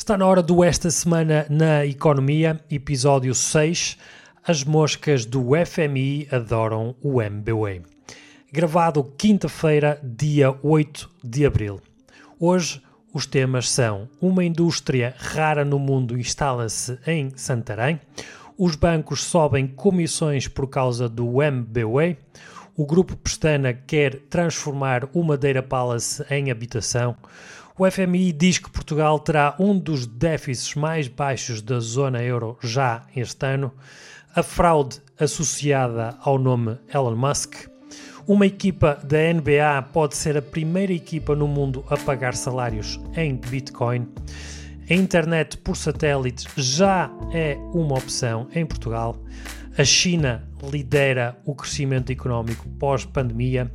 Está na hora do Esta Semana na Economia, episódio 6. As moscas do FMI adoram o MBWay. Gravado quinta-feira, dia 8 de abril. Hoje os temas são: uma indústria rara no mundo instala-se em Santarém, os bancos sobem comissões por causa do MBWay, o grupo Pestana quer transformar o Madeira Palace em habitação. O FMI diz que Portugal terá um dos déficits mais baixos da zona euro já este ano. A fraude associada ao nome Elon Musk. Uma equipa da NBA pode ser a primeira equipa no mundo a pagar salários em Bitcoin. A internet por satélite já é uma opção em Portugal. A China lidera o crescimento económico pós-pandemia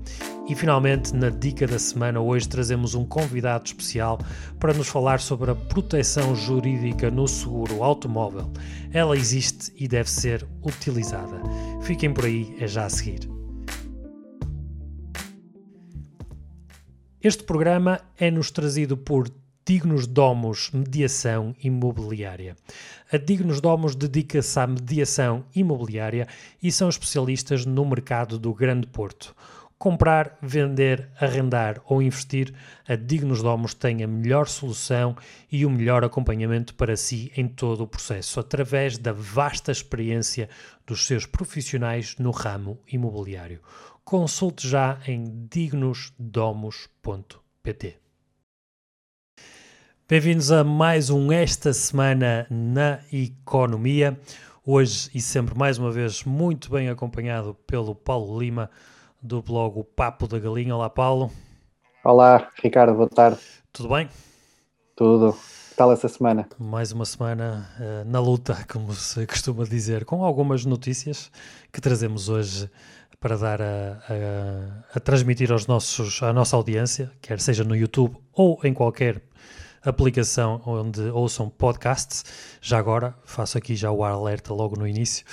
e finalmente, na dica da semana, hoje trazemos um convidado especial para nos falar sobre a proteção jurídica no seguro automóvel. Ela existe e deve ser utilizada. Fiquem por aí, é já a seguir. Este programa é-nos trazido por Dignos Domos Mediação Imobiliária. A Dignos Domos dedica-se à mediação imobiliária e são especialistas no mercado do Grande Porto. Comprar, vender, arrendar ou investir, a Dignos Domos tem a melhor solução e o melhor acompanhamento para si em todo o processo, através da vasta experiência dos seus profissionais no ramo imobiliário. Consulte já em dignosdomos.pt. Bem-vindos a mais um Esta Semana na Economia. Hoje e sempre, mais uma vez, muito bem acompanhado pelo Paulo Lima, do blog O Papo da Galinha. Olá, Paulo. Olá, Ricardo, boa tarde. Tudo bem? Tudo. Que tal essa semana? Mais uma semana uh, na luta, como se costuma dizer, com algumas notícias que trazemos hoje para dar a, a, a transmitir aos nossos, à nossa audiência, quer seja no YouTube ou em qualquer aplicação onde ouçam podcasts. Já agora, faço aqui já o alerta logo no início,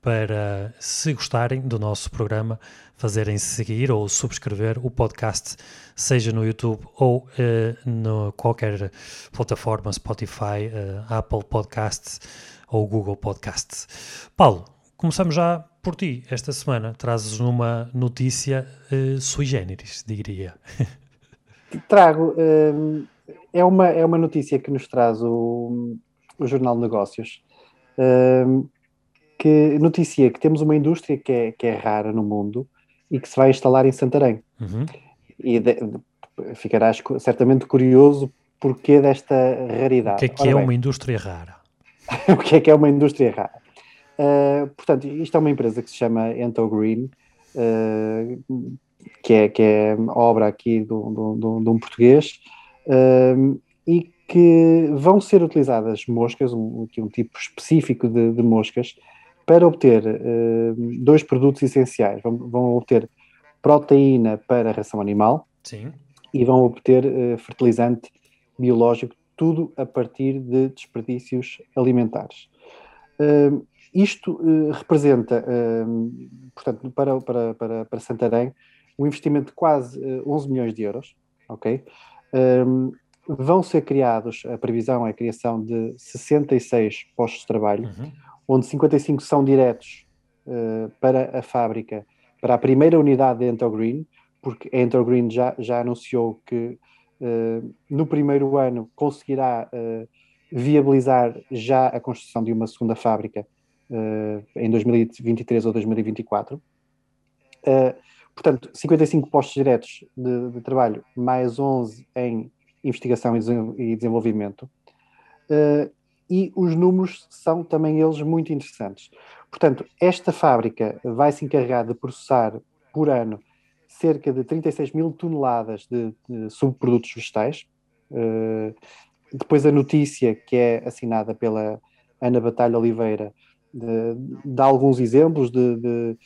para, se gostarem do nosso programa, fazerem seguir ou subscrever o podcast, seja no YouTube ou uh, no qualquer plataforma, Spotify, uh, Apple Podcasts ou Google Podcasts. Paulo, começamos já por ti. Esta semana trazes uma notícia uh, sui generis, diria. Trago. Um é uma, é uma notícia que nos traz o, o Jornal de Negócios, um, que noticia que temos uma indústria que é, que é rara no mundo e que se vai instalar em Santarém. Uhum. E de, de, ficarás certamente curioso porquê desta raridade. O que é que Ora é bem, uma indústria rara? o que é que é uma indústria rara? Uh, portanto, isto é uma empresa que se chama Ento Green, uh, que, é, que é obra aqui de um português, um, e que vão ser utilizadas moscas, um, um tipo específico de, de moscas, para obter uh, dois produtos essenciais. Vão, vão, obter proteína para a ração animal Sim. e vão obter uh, fertilizante biológico, tudo a partir de desperdícios alimentares. Uh, isto uh, representa, portanto, para, para, para, para Santarém, um investimento de quase 11 milhões de euros, ok? Um, vão ser criados, a previsão é a criação de 66 postos de trabalho, uhum. onde 55 são diretos uh, para a fábrica, para a primeira unidade de Entogreen, porque a Entogreen já, já anunciou que uh, no primeiro ano conseguirá uh, viabilizar já a construção de uma segunda fábrica em 2023 ou 2024. Portanto, 55 postos diretos de, de trabalho, mais 11 em investigação e desenvolvimento. Uh, e os números são também eles muito interessantes. Portanto, esta fábrica vai se encarregar de processar por ano cerca de 36 mil toneladas de, de subprodutos vegetais. Uh, depois a notícia que é assinada pela Ana Batalha Oliveira dá alguns exemplos de, de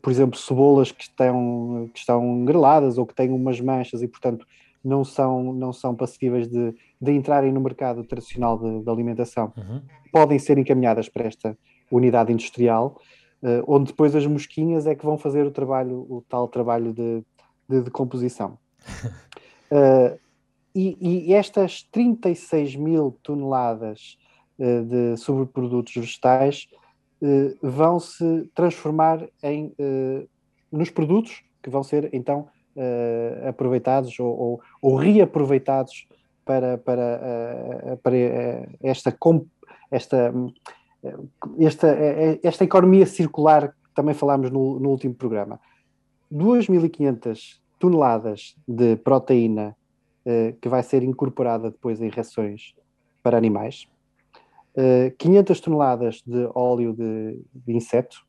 por exemplo, cebolas que estão, que estão greladas ou que têm umas manchas e, portanto, não são, não são passíveis de, de entrarem no mercado tradicional de, de alimentação, uhum. podem ser encaminhadas para esta unidade industrial, uh, onde depois as mosquinhas é que vão fazer o trabalho, o tal trabalho de, de decomposição. uh, e, e, estas 36 mil toneladas de sobreprodutos vegetais vão se transformar em, uh, nos produtos que vão ser então aproveitados ou, ou, ou, reaproveitados para, para, para esta, esta, esta, esta economia circular que também falámos no, no último programa. 2.500 toneladas de proteína que vai ser incorporada depois em rações para animais, uh, eh, 500 toneladas de óleo de, de inseto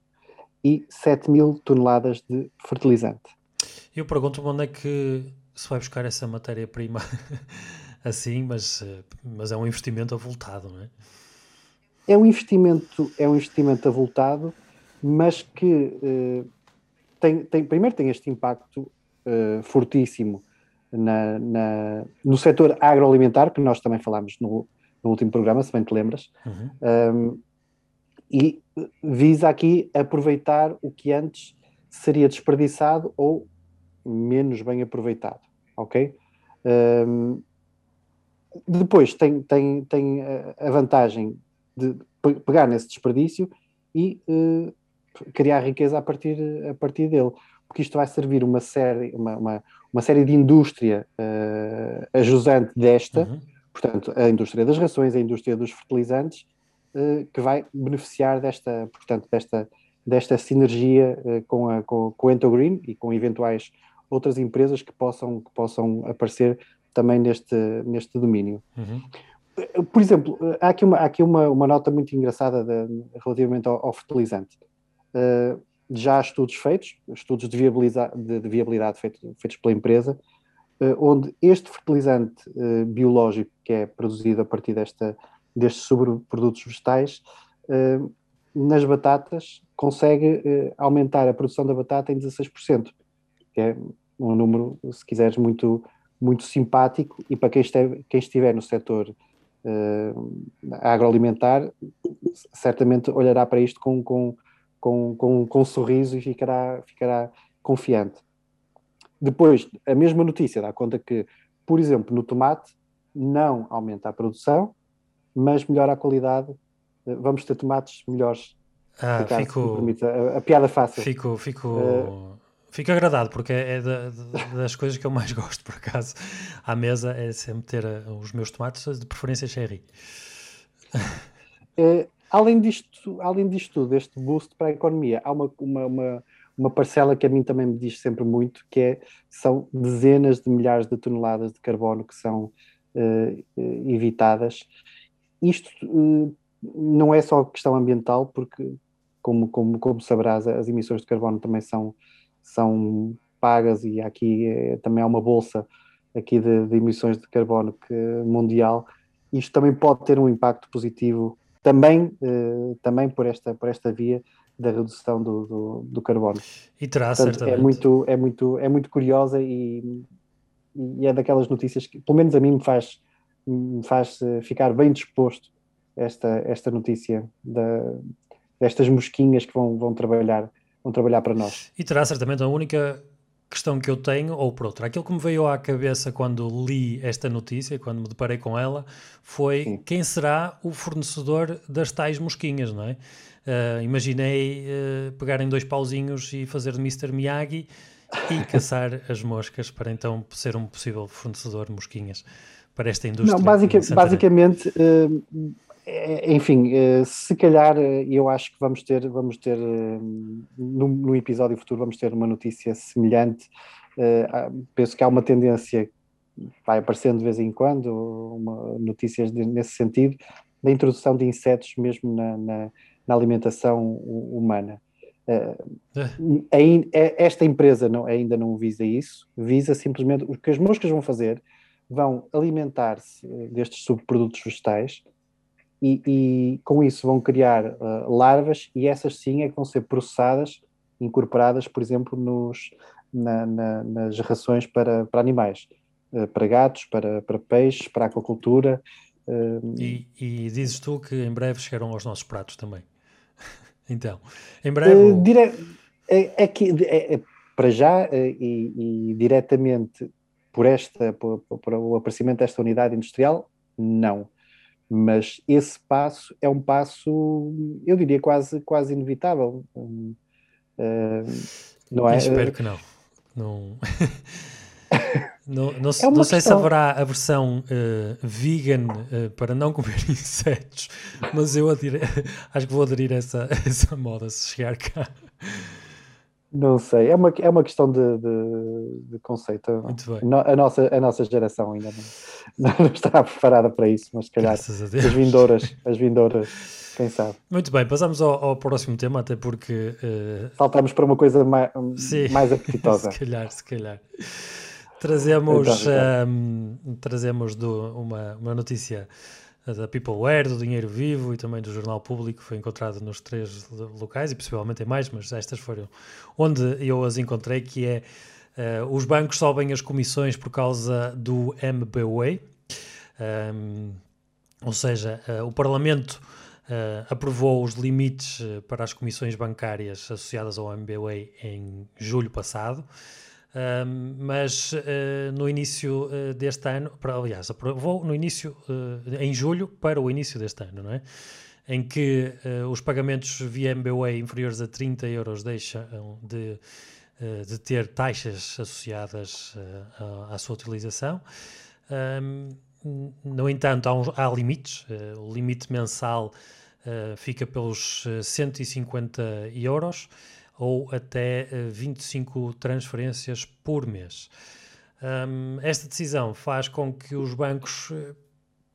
e 7 mil toneladas de fertilizante. Eu pergunto-me onde é que se vai buscar essa matéria-prima assim, mas, eh, mas é um investimento avultado, não é? É um investimento, é um investimento avultado, mas que tem, tem, primeiro tem este impacto uh, fortíssimo na, na, no setor agroalimentar, que nós também falámos no, no último programa, se bem te lembras, uhum. um, e visa aqui aproveitar o que antes seria desperdiçado ou menos bem aproveitado, ok? Um, depois tem, tem, tem a vantagem de pegar nesse desperdício e uh, criar riqueza a partir, a partir dele, porque isto vai servir uma série, uma, uma, uma série de indústria uh, ajusante desta, uhum. Portanto, a indústria das rações, a indústria dos fertilizantes, uh, que vai beneficiar desta, portanto, desta, desta sinergia uh, com, a, com, com o Entogreen e com eventuais outras empresas que possam, que possam aparecer também neste, neste domínio. Uhum. Por exemplo, há aqui uma, há aqui uma, uma nota muito engraçada de, relativamente ao, ao fertilizante. Uh, já há estudos feitos, estudos de, de, de viabilidade feitos, feitos pela empresa, onde este fertilizante uh, biológico que é produzido a partir desta, destes sobreprodutos vegetais, nas batatas, consegue aumentar a produção da batata em 16%, que é um número, se quiseres, muito, muito simpático e para quem, esteve, quem estiver no setor agroalimentar, certamente olhará para isto com, com com, com, com um sorriso e ficará, ficará confiante. Depois, a mesma notícia dá conta que, por exemplo, no tomate não aumenta a produção, mas melhora a qualidade. Eh, vamos ter tomates melhores. Ah, fico, a, a, piada fácil. Fico, fico, uh, fico agradado, porque é, é da, das coisas que eu mais gosto, por acaso. À mesa é sempre ter eh, os meus tomates, de preferência cherry. Além disto, além disto tudo, este boost para a economia, há uma, uma, uma, uma, parcela que a mim também me diz sempre muito, que é, são dezenas de milhares de toneladas de carbono que são uh, evitadas. Isto uh, não é só questão ambiental, porque, como, como, como sabrás, as emissões de carbono também são, são pagas e aqui é, também há uma bolsa aqui de, de emissões de carbono que, mundial. Isto também pode ter um impacto positivo também, também por, esta, por esta via da redução do, do, do carbono. E terá, Portanto, é certamente. É muito, é, muito, é muito curiosa e, e, é daquelas notícias que, pelo menos a mim, me faz, me faz eh, ficar bem disposto esta, esta notícia da, destas mosquinhas que vão, vão, trabalhar, vão trabalhar para nós. E terá certamente a única questão que eu tenho, ou por outra, aquilo que me veio à cabeça quando li esta notícia, quando me deparei com ela, foi Sim. quem será o fornecedor das tais mosquinhas, não é? Uh, imaginei uh, pegarem dois pauzinhos e fazer de Mr. Miyagi e caçar as moscas para então ser um possível fornecedor de mosquinhas para esta indústria. Não, basic, basicamente, uh, enfim, se calhar eu acho que vamos ter, vamos ter no, no episódio futuro vamos ter uma notícia semelhante. penso que há uma tendência, vai aparecendo de vez em quando, uma, notícias de, nesse sentido, da introdução de insetos mesmo na, na, na alimentação humana. esta empresa não, ainda não visa isso, visa simplesmente o que as moscas vão fazer, vão alimentar-se destes subprodutos vegetais, e, e com isso vão criar uh, larvas e essas sim é que vão ser processadas, incorporadas, por exemplo, nos, na, na, nas rações para, para animais, para gatos, para, para peixes, para aquacultura. E, e dizes tu que em breve chegarão aos nossos pratos também. Então, em breve. Dire... É, é, que, é, é, para já e, e diretamente por, esta, por, por, o aparecimento desta unidade industrial, não. Mas esse passo é um passo, eu diria, quase, quase inevitável. Uh, não é? espero que não. Não, não, não, é não sei se haverá a versão uh, vegan uh, para não comer insetos, mas eu adir, acho que vou aderir a essa, essa moda se chegar cá. Não sei, é uma, é uma questão de, de, de conceito. A, nossa, a nossa geração ainda não, não está preparada para isso, mas se calhar as vindouras, as vindouras, quem sabe. Muito bem, passamos ao, ao próximo tema, até porque. Uh... Saltamos para uma coisa mais, mais apetitosa. se calhar, se calhar. Trazemos, então, então. Um, ehm, trazemos do, uma, uma notícia da Peopleware, do Dinheiro Vivo e também do Jornal Público, foi encontrado nos três locais e possivelmente em mais, mas estas foram onde eu as encontrei, que é uh, os bancos sobem as comissões por causa do MBWay, um, ehm, ou seja, uh, o Parlamento uh, aprovou os limites para as comissões bancárias associadas ao MBWay em julho passado, mas uh, no início uh, deste ano, para, aliás, aprovou no início, uh, em julho, para o início deste ano, não é? Em que os pagamentos via MBWay inferiores a 30 euros deixam de, de ter taxas associadas à, à, sua utilização. Um, no entanto, há, há limites. o limite mensal fica pelos 150 euros ou até 25 eh, transferências por mês. Um, esta decisão faz com que os bancos eh,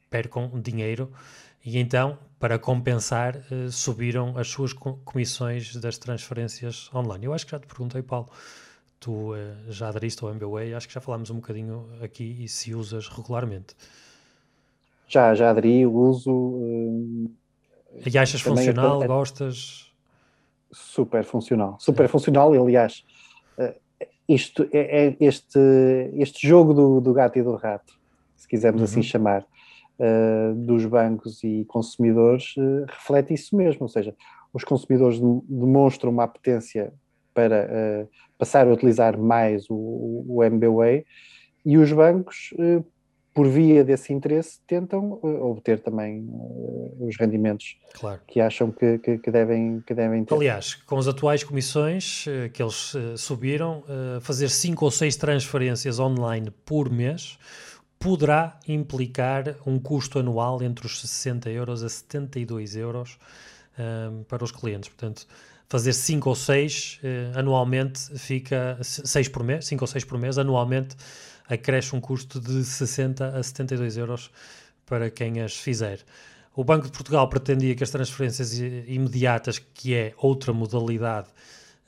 percam dinheiro e então, para compensar, uh, subiram as suas comissões das transferências online. Eu acho que já te perguntei, Paulo, tu já aderiste ao MBWay, acho que já falámos um bocadinho aqui e se usas regularmente. Já, já aderi, uso. Uh, e achas funcional? É, gostas? Super funcional. Super funcional, aliás, uh, isto é, é, este, este jogo do, do, gato e do rato, se quisermos assim uhum. assim chamar, uh, dos bancos e consumidores, uh, reflete isso mesmo, ou seja, os consumidores demonstram uma apetência para passar a utilizar mais o, o MBWay e os bancos por via desse interesse, tentam uh, obter também uh, os rendimentos claro. que acham que, que, que, devem, que devem ter. Aliás, com as atuais comissões uh, que eles subiram, fazer 5 ou 6 transferências online por mês poderá implicar um custo anual entre os 60 euros a 72 euros para os clientes. Portanto, fazer 5 ou 6 anualmente fica 6 por mês, 5 ou 6 por mês anualmente acresce um custo de 60 a 72 euros para quem as fizer. O Banco de Portugal pretendia que as transferências imediatas, que é outra modalidade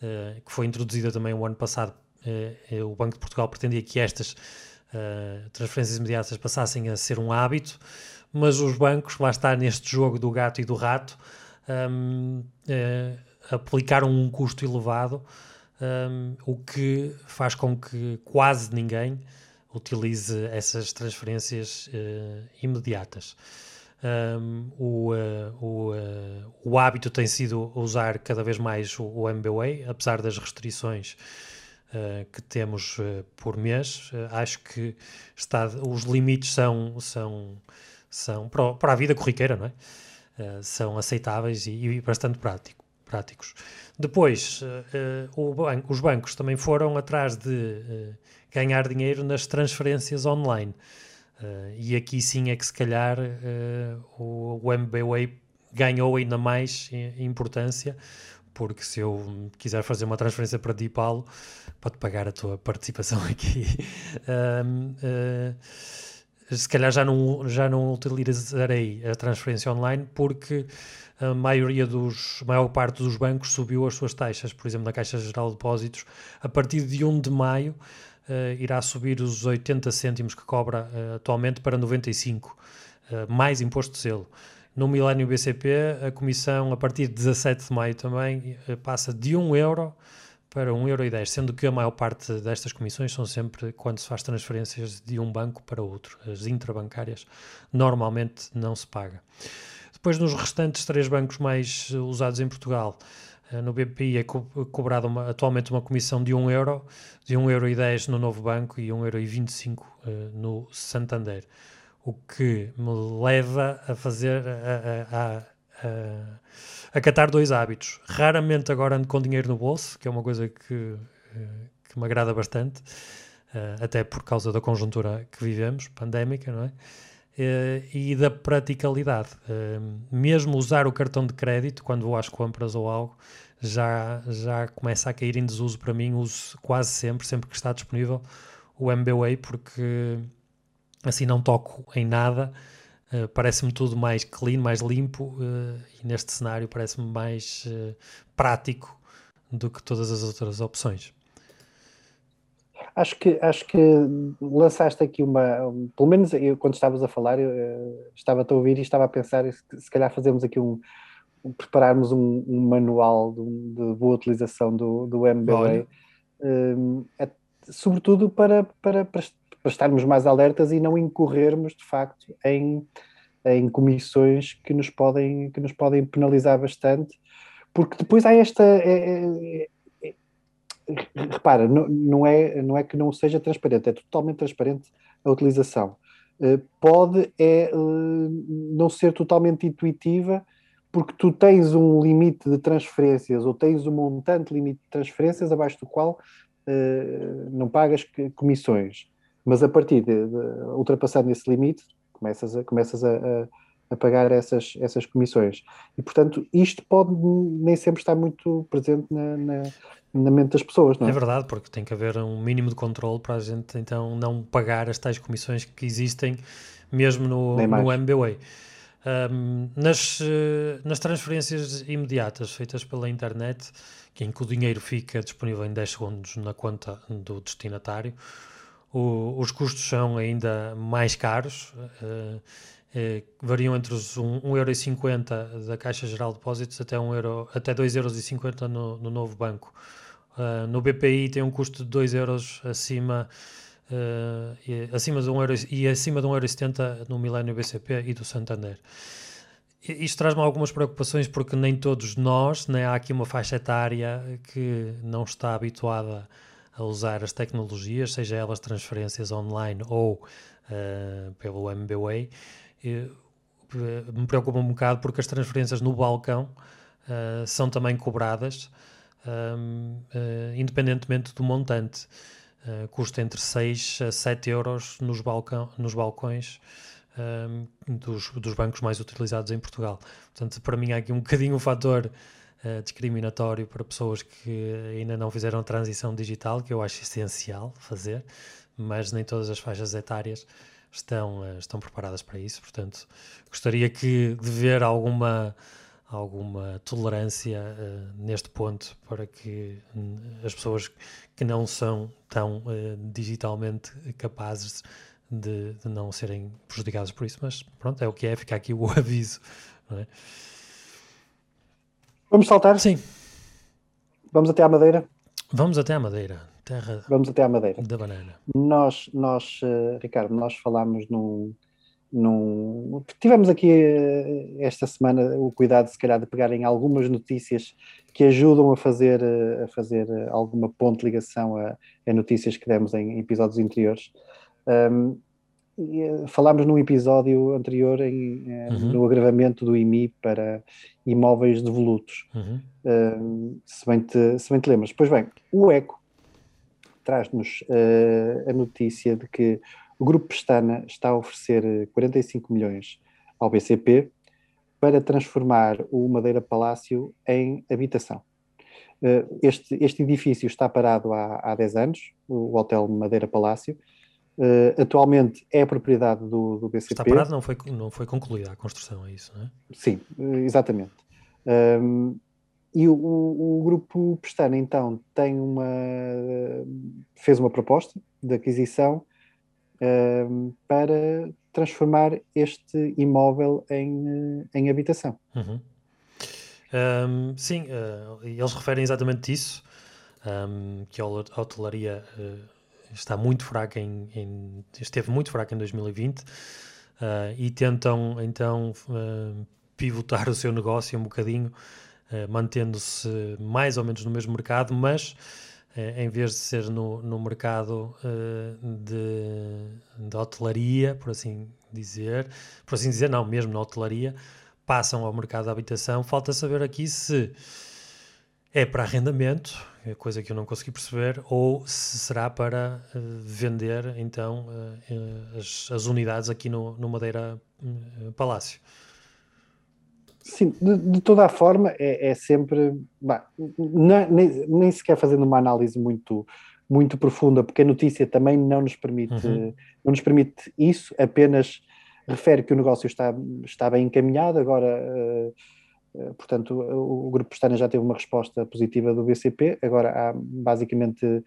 uh, que foi introduzida também o ano passado, uh, o Banco de Portugal pretendia que estas transferências imediatas passassem a ser um hábito, mas os bancos, lá está neste jogo do gato e do rato, um, aplicaram um custo elevado, um, o que faz com que quase ninguém utilize essas transferências uh, imediatas. Um, o, uh, o, uh, o hábito tem sido usar cada vez mais o, o MBWay, apesar das restrições que temos por mês. acho que está, os limites são, são, são para, para a vida corriqueira, não é? são aceitáveis e, e bastante prático, práticos. Depois, banco, os bancos também foram atrás de ganhar dinheiro nas transferências online. Uh, e aqui sim é que se calhar uh, o, o MBWay ganhou ainda mais importância, porque se eu quiser fazer uma transferência para DeepAlo, pode pagar a tua participação aqui. uh, se calhar já não, já não utilizarei a transferência online porque a maioria dos, a maior parte dos bancos subiu as suas taxas, por exemplo, na Caixa Geral de Depósitos, a partir de 1 de maio uh, irá subir os 80 cêntimos que cobra uh, atualmente para 95, uh, mais imposto de selo. No Milênio BCP, a comissão, a partir de 17 de maio também, passa de 1 euro para 1,10€, sendo que a maior parte destas comissões são sempre quando se faz transferências de um banco para outro. As intrabancárias normalmente não se paga. Depois, nos restantes três bancos mais usados em Portugal, Uh, no BPI é co cobrada atualmente uma comissão de 1 euro, de 1 euro e 10 no Novo Banco e 1 euro e 25 uh, no Santander. O que me leva a fazer, a, a, a, a, catar dois hábitos. Raramente agora ando com dinheiro no bolso, que é uma coisa que, que me agrada bastante, até por causa da conjuntura que vivemos, pandémica, não é? Uh, e da praticalidade. Uh, mesmo usar o cartão de crédito quando vou às compras ou algo já, já começa a cair em desuso para mim. Uso quase sempre, sempre que está disponível, o MBWay, porque assim não toco em nada. Uh, parece-me tudo mais clean, mais limpo e neste cenário parece-me mais prático do que todas as outras opções. Acho que, acho que lançaste aqui uma. Pelo menos eu, quando estavas a falar, eu, eh, estava a ouvir e estava a pensar se, se calhar fazemos aqui um. prepararmos um, um manual de, de, boa utilização do, do MBA, um, é, sobretudo para, para, para, para estarmos mais alertas e não incorrermos de facto em, em comissões que nos podem, que nos podem penalizar bastante, porque depois há esta. Repara, não, não, é, não é que não seja transparente, é totalmente transparente a utilização. Uh, pode é uh, não ser totalmente intuitiva, porque tu tens um limite de transferências ou tens um montante limite de transferências abaixo do qual uh, não pagas comissões. Mas a partir de, de ultrapassando esse limite, começas a, começas a, a a pagar essas, essas comissões. E, portanto, isto pode nem sempre estar muito presente na, na, na mente das pessoas, não é? É verdade, porque tem que haver um mínimo de controle para a gente, então, não pagar as tais comissões que existem mesmo no, no MBWay. Um, nas, eh, nas transferências imediatas feitas pela internet, em que o dinheiro fica disponível em 10 segundos na conta do destinatário, o, os custos são ainda mais caros. Uh, eh, variam entre os 1,50€ da Caixa Geral de Depósitos até, 1 euro, até 2,50€ no, no novo banco. Uh, no BPI tem um custo de 2 euros acima, uh, e, acima de 1 euro, e acima de 1,70€ no Milênio BCP e do Santander. Isto traz-me algumas preocupações porque nem todos nós, né, há aqui uma faixa etária que não está habituada a usar as tecnologias, seja elas transferências online ou uh, pelo MBWay, me preocupa um bocado porque as transferências no balcão uh, são também cobradas, um, uh, ah, independentemente do montante. Uh, custa entre 6 a 7 euros nos, balcão, nos balcões um, dos, dos, bancos mais utilizados em Portugal. Portanto, para mim há aqui um bocadinho um fator discriminatório para pessoas que ainda não fizeram transição digital, que eu acho essencial fazer, mas nem todas as faixas etárias estão, uh, estão preparadas para isso. Portanto, gostaria que de ver alguma alguma tolerância uh, neste ponto para que uh, as pessoas que não são tão digitalmente capazes de, de, não serem prejudicadas por isso, mas pronto, é o que é, fica aqui o aviso. É? Vamos saltar? Sim. Vamos até à Madeira? Vamos até à Madeira. Terra Vamos até à Madeira. Da banana. Nós, nós uh, Ricardo, nós falámos num, num. Tivemos aqui uh, esta semana o cuidado, se calhar, de pegar em algumas notícias que ajudam a fazer, uh, a fazer alguma ponte de ligação a, a, notícias que demos em episódios anteriores. Um, falámos num episódio anterior em, uhum. no agravamento do IMI para imóveis devolutos, uhum. um, se, bem te, se bem te lembras. Pois bem, o ECO traz-nos uh, a notícia de que o Grupo Pestana está a oferecer 45 milhões ao BCP para transformar o Madeira Palácio em habitação. Uh, este, este, edifício está parado há, há 10 anos, o Hotel Madeira Palácio. Uh, atualmente é propriedade do, do, BCP. Está parado, não foi, não foi concluída a construção, é isso, não é? Sim, exatamente. Um, e o, o, grupo Pestana, então, tem uma, fez uma proposta de aquisição uh, para transformar este imóvel em, em habitação. Uhum. Um, sim, uh, eles referem exatamente isso, um, que a hotelaria uh, está muito fraca em, em, esteve muito fraca em 2020 e tentam então pivotar o seu negócio um bocadinho uh, mantendo-se mais ou menos no mesmo mercado, mas uh, em vez de ser no, no mercado de, de hotelaria, por assim dizer, por assim dizer, não, mesmo na hotelaria, passam ao mercado da habitação. Falta saber aqui se é para arrendamento, é coisa que eu não consegui perceber, ou se será para vender então as, as, unidades aqui no, no Madeira Palácio. Sim, de, de, toda a forma é, é sempre, bah, não, nem, nem sequer fazendo uma análise muito, muito profunda, porque a notícia também não nos permite, uhum. não nos permite isso, apenas refere que o negócio está, está bem encaminhado, agora uh, eh, portanto, o, Grupo Pestana já teve uma resposta positiva do BCP, agora há basicamente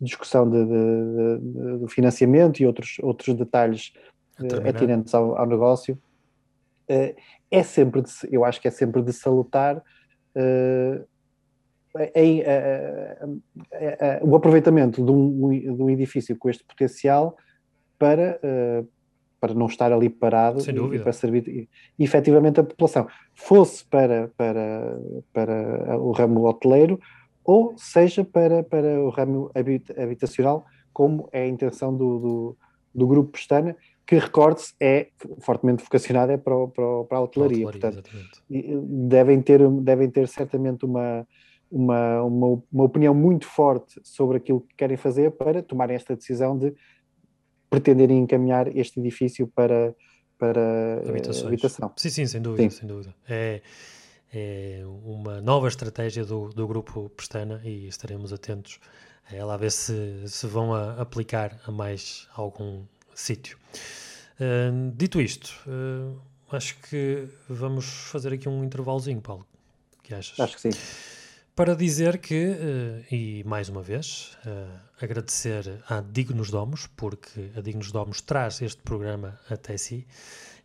discussão de, de, de, do financiamento e outros, outros detalhes uh, atinentes ao, ao negócio. Uh, é sempre, de, eu acho que é sempre de salutar uh, em, o aproveitamento de um, de um edifício com este potencial para, para não estar ali parado e, para servir efetivamente a população, fosse para, para, para o ramo hoteleiro ou seja para, para o ramo habitacional, como é a intenção do, do, do grupo Pestana, que recorde-se é fortemente vocacionado é para, para, para a hotelaria. Portanto, devem ter, devem ter certamente uma, uma, uma, uma opinião muito forte sobre aquilo que querem fazer para tomarem esta decisão de pretenderem encaminhar este edifício para, para uh, habitação. Sim, sim, sem dúvida, sim. sem dúvida. É, é uma nova estratégia do, do grupo Pestana e estaremos atentos a ela a ver se, se vão a aplicar a mais algum sítio. Uh, dito isto, uh, acho que vamos fazer aqui um intervalozinho, Paulo. Que achas? Acho que sim para dizer que, uh, e mais uma vez, uh, agradecer à Dignos Domos, porque a Dignos Domos traz este programa até si,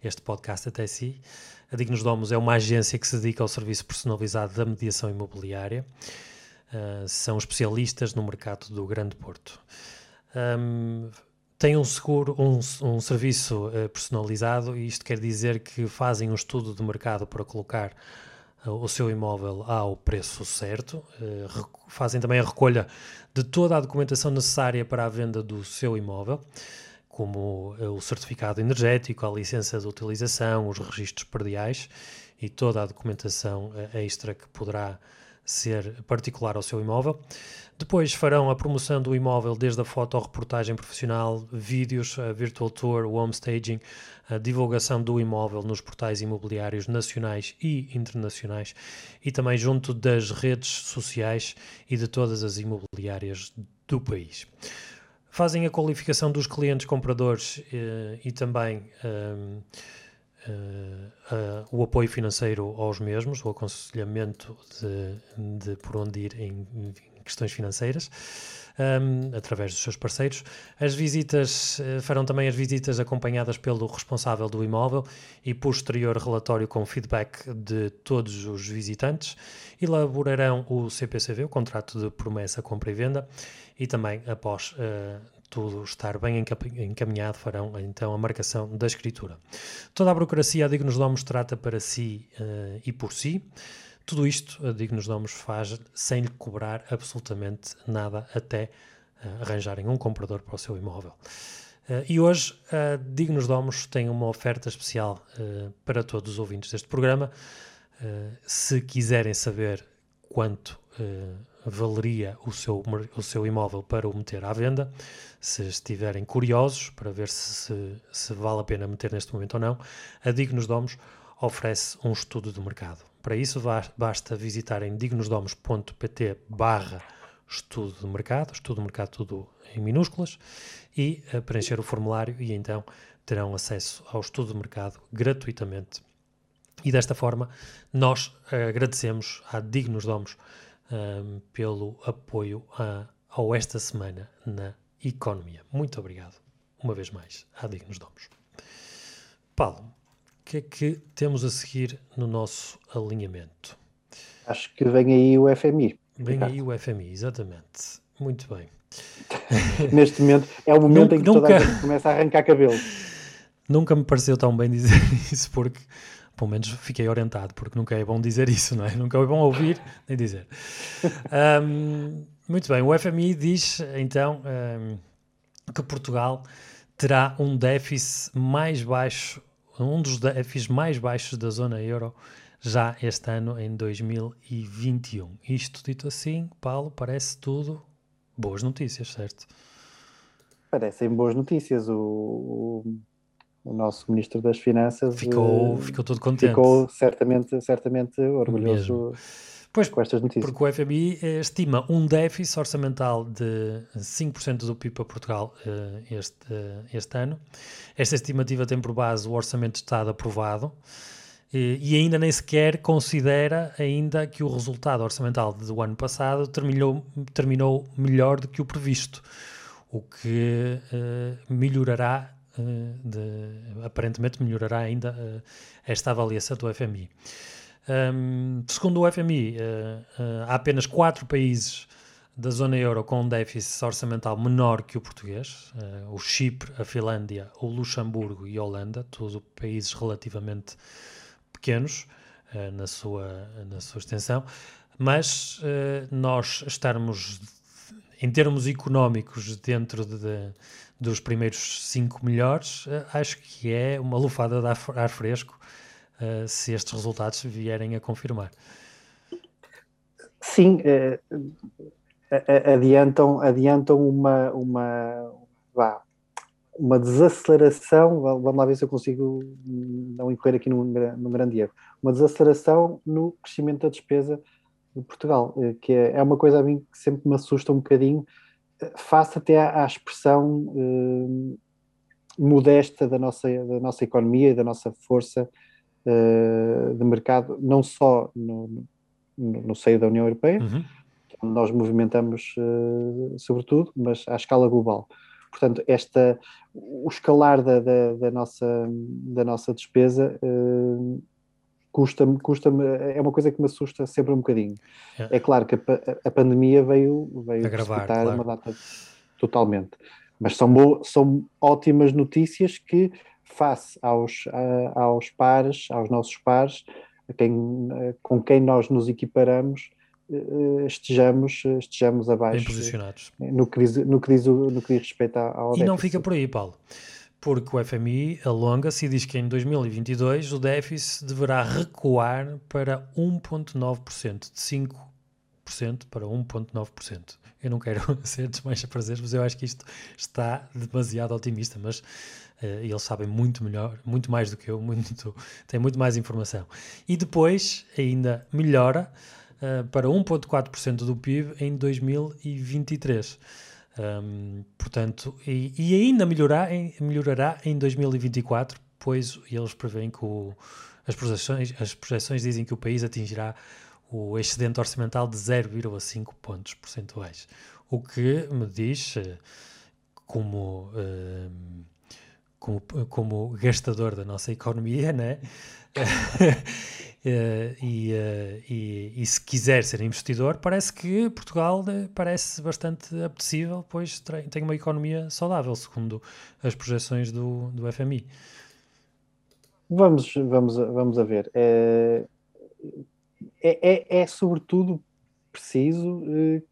este podcast até si. A Dignos Domos é uma agência que se dedica ao serviço personalizado da mediação imobiliária. Uh, são especialistas no mercado do Grande Porto. Um, tem um seguro, um, um serviço personalizado, e isto quer dizer que fazem um estudo de mercado para colocar o seu imóvel ao preço certo, eh, fazem também a recolha de toda a documentação necessária para a venda do seu imóvel, como o certificado energético, a licença de utilização, os registros perdiais e toda a documentação extra que poderá ser particular ao seu imóvel. Depois farão a promoção do imóvel desde a fotoreportagem profissional, vídeos, virtual tour, home staging, a divulgação do imóvel nos portais imobiliários nacionais e internacionais e também junto das redes sociais e de todas as imobiliárias do país. Fazem a qualificação dos clientes compradores eh, e também eh, uh, o apoio financeiro aos mesmos, o aconselhamento de, de por onde ir em, em questões financeiras. Um, através dos seus parceiros. As visitas uh, farão também as visitas acompanhadas pelo responsável do imóvel e posterior relatório com feedback de todos os visitantes. Elaborarão o CPCV, o contrato de promessa, compra e venda, e também após uh, tudo estar bem encaminhado, farão então a marcação da escritura. Toda a burocracia a Dignos Domos trata para si uh, e por si. Tudo isto a Dignos Domos faz sem lhe cobrar absolutamente nada até uh, arranjarem um comprador para o seu imóvel. Uh, e hoje a Dignos Domos tem uma oferta especial para todos os ouvintes deste programa. se quiserem saber quanto valeria o seu, o seu imóvel para o meter à venda. Se estiverem curiosos para ver se, se, vale a pena meter neste momento ou não, a Dignos Domos oferece um estudo de mercado. Para isso basta visitarem dignosdomos.pt barra estudo de mercado, estudo de mercado tudo em minúsculas, e uh, preencher o formulário e então terão acesso ao estudo de mercado gratuitamente. E desta forma nós uh, agradecemos à Dignos Domos um, pelo apoio a, ao Esta Semana na Economia. Muito obrigado, uma vez mais, à Dignos Domos. Paulo, o que é que temos a seguir no nosso alinhamento? Acho que vem aí o FMI. Vem aí o FMI, exatamente. Muito bem. Neste momento, é o momento nunca, em que toda a gente começa a arrancar cabelo. nunca me pareceu tão bem dizer isso, porque pelo menos fiquei orientado, porque nunca é bom dizer isso, não é? Nunca é bom ouvir nem dizer. Um, muito bem, o FMI diz então um, que Portugal terá um déficit mais baixo, um dos déficits mais baixos da zona euro já este ano, em 2021. Isto dito assim, Paulo, parece tudo boas notícias, certo? Parecem boas notícias. O, o, o nosso Ministro das Finanças ficou, uh, ficou todo contente. Ficou certamente, certamente orgulhoso. Mesmo. Pois, com estas notícias. Porque o FMI eh, estima um déficit orçamental de 5% do PIB para Portugal uh, este, este ano. Esta estimativa tem por base o Orçamento de Estado aprovado e ainda nem sequer considera ainda que o resultado orçamental do ano passado terminou, terminou melhor do que o previsto, o que uh, melhorará, de, aparentemente melhorará ainda uh, esta avaliação do FMI. Um, segundo o FMI, há apenas quatro países da zona euro com um déficit orçamental menor que o português, o Chipre, a Finlândia, o Luxemburgo e a Holanda, todos países relativamente pequenos uh, na, sua, na sua extensão, mas uh, nós estarmos, em termos económicos, dentro de, de, dos primeiros cinco melhores, uh, acho que é uma lufada de ar, fresco se estes resultados vierem a confirmar. Sim, adiantam, adiantam uma, uma, uma desaceleração, vamos lá ver se eu consigo não incorrer aqui num, num grande erro, uma desaceleração no crescimento da despesa de Portugal, eh, que é, é uma coisa a mim que sempre me assusta um bocadinho, eh, face até à, à expressão eh, modesta da nossa, da nossa economia e da nossa força eh, de mercado, não só no, no, no seio da União Europeia, uhum. onde nós movimentamos eh, sobretudo, mas à escala global. Portanto, esta, o escalar da, da, da nossa, da nossa despesa custa-me, custa é uma coisa que me assusta sempre um bocadinho. É, é claro que a, a, pandemia veio, veio Agravar, claro. uma data totalmente. Mas são, são ótimas notícias que, face aos, a, aos pares, aos nossos pares, quem, com quem nós nos equiparamos, eh, estejamos, estejamos abaixo. Bem posicionados. No que diz, no que diz, no que diz respeito ao E não fica por aí, Paulo. Porque o FMI alonga-se e diz que em 2022 o déficit deverá recuar para 1,9%, de 5% para 1,9%. Eu não quero ser desmancha prazeres, mas eu acho que isto está demasiado otimista, mas uh, eles sabem muito melhor, muito mais do que eu, muito, têm muito mais informação. E depois ainda melhora uh, para 1,4% do PIB em 2023. Um, portanto, e, e, ainda melhorar melhorará em 2024, pois eles preveem que o, as, projeções, as projeções dizem que o país atingirá o excedente orçamental de 0,5 pontos percentuais. O que me diz, eh, como, como, como gastador da nossa economia, né? Uh, e, uh, e, e, se quiser ser investidor, parece que Portugal uh, parece bastante apetecível, pois tem uma economia saudável, segundo as projeções do, do FMI. Vamos, vamos, vamos a ver. É, é, é, é sobretudo preciso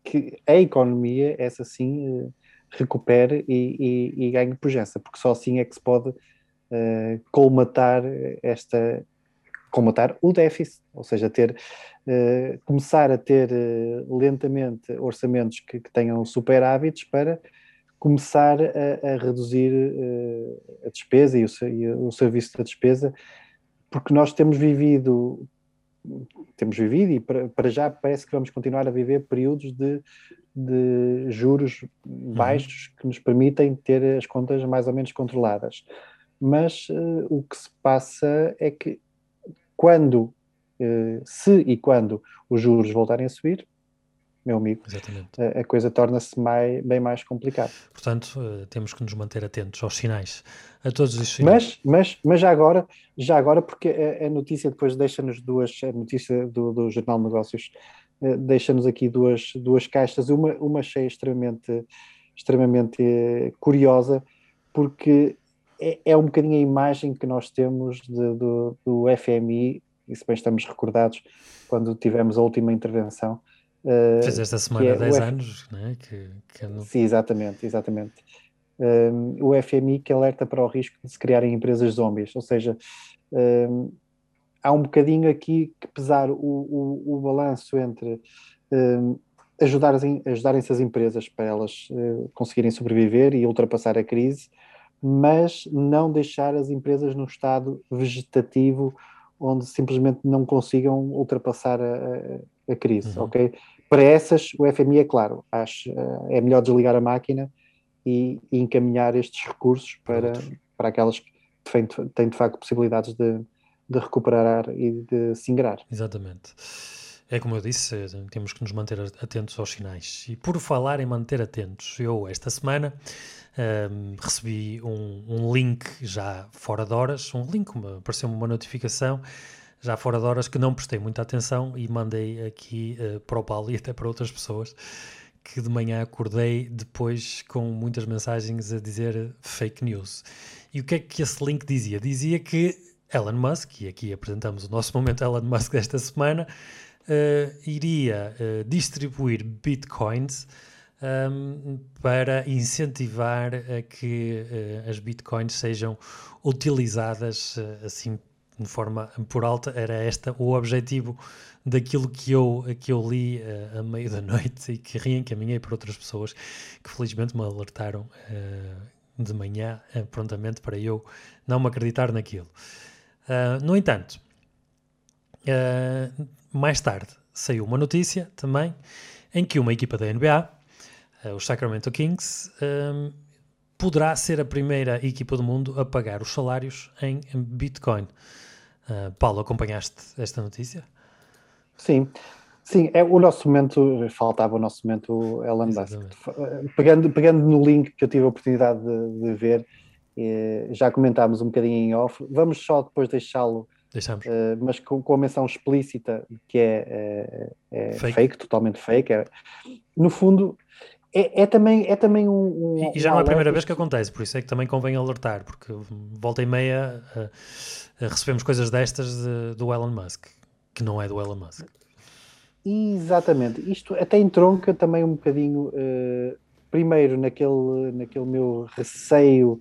que a economia, essa sim, recupere e, e, e ganhe pujança, porque só assim é que se pode colmatar esta combatar o déficit, ou seja, ter, uh, começar a ter uh, lentamente orçamentos que, que, tenham superávites para começar a, a reduzir uh, a despesa e o, e o, serviço da despesa, porque nós temos vivido, temos vivido e para, para já parece que vamos continuar a viver períodos de, de juros uhum. baixos uhum. que nos permitem ter as contas mais ou menos controladas. Mas o que se passa é que quando, eh, se e quando os juros voltarem a subir, meu amigo, a, a, coisa torna-se bem mais complicada. Portanto, uh, temos que nos manter atentos aos sinais, a todos os sinais. Mas, mas, mas já agora, já agora porque a, notícia depois deixa-nos duas, a notícia do, do Jornal de Negócios deixa-nos aqui duas, duas caixas, uma, uma achei extremamente, extremamente curiosa, porque é, é, um bocadinho a imagem que nós temos de, do, do FMI, e se bem estamos recordados quando tivemos a última intervenção. Uh, Fez esta semana é 10 anos, não é? Que, que não... Sim, exatamente, exatamente. Um, o FMI que alerta para o risco de se criarem empresas zombies, ou seja, um, há um bocadinho aqui que pesar o, o, o balanço entre um, ajudarem, ajudarem-se as empresas para elas uh, conseguirem sobreviver e ultrapassar a crise, mas não deixar as empresas num estado vegetativo onde simplesmente não consigam ultrapassar a, a, crise, uhum. ok? Para essas, o FMI é claro, acho, uh, é melhor desligar a máquina e, e encaminhar estes recursos para, para aquelas que têm, têm de facto possibilidades de, de recuperar e de se ingrar. Exatamente. É como eu disse, temos que nos manter atentos aos sinais. E por falar em manter atentos, eu esta semana um, recebi um, um, link já fora de horas, um link, apareceu-me uma notificação já fora de horas que não prestei muita atenção e mandei aqui uh, para o Paulo e até para outras pessoas que de manhã acordei depois com muitas mensagens a dizer fake news. E o que é que esse link dizia? Dizia que Elon Musk, e aqui apresentamos o nosso momento Elon Musk desta semana, uh, iria uh, distribuir bitcoins um, para incentivar a que uh, as bitcoins sejam utilizadas assim de forma por alta. Era este o objetivo daquilo que eu, que eu li uh, a meio da noite e que reencaminhei para outras pessoas que felizmente me alertaram uh, de manhã uh, prontamente para eu não me acreditar naquilo. no entanto, mais tarde saiu uma notícia também em que uma equipa da NBA, os Sacramento Kings, um, poderá ser a primeira equipa do mundo a pagar os salários em Bitcoin. Paulo, acompanhaste esta notícia? Sim, sim, é o nosso momento, faltava o nosso momento Elon Musk. Pegando, pegando no link que eu tive a oportunidade de, de ver, eh, já comentámos um bocadinho em off, vamos só depois deixá-lo, eh, mas com, com, a menção explícita que é, é, é fake. fake. totalmente fake. É, no fundo, é, é, também, é também um. um e já um não é a primeira vez que acontece, por isso é que também convém alertar, porque volta e meia uh, uh, recebemos coisas destas de, do Elon Musk que não é do Elon Musk. Exatamente. Isto até entronca também um bocadinho, uh, primeiro, naquele, naquele meu receio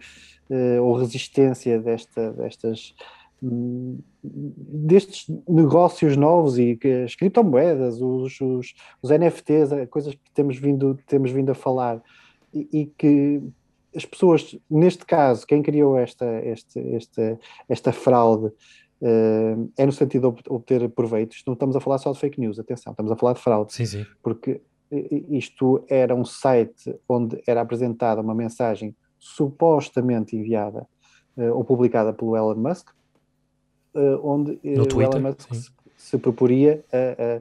uh, ou resistência desta, destas. Um, destes negócios novos e as criptomoedas, os, os, os, NFTs, coisas que temos vindo, temos vindo a falar e, e que as pessoas, neste caso, quem criou esta, esta, esta fraude, Uh, é no sentido de obter proveitos. Não estamos a falar só de fake news, atenção, estamos a falar de fraude. Sim, sim. Porque isto era um site onde era apresentada uma mensagem supostamente enviada uh, ou publicada pelo Elon Musk, uh, onde o Elon Musk se, se, proporia a,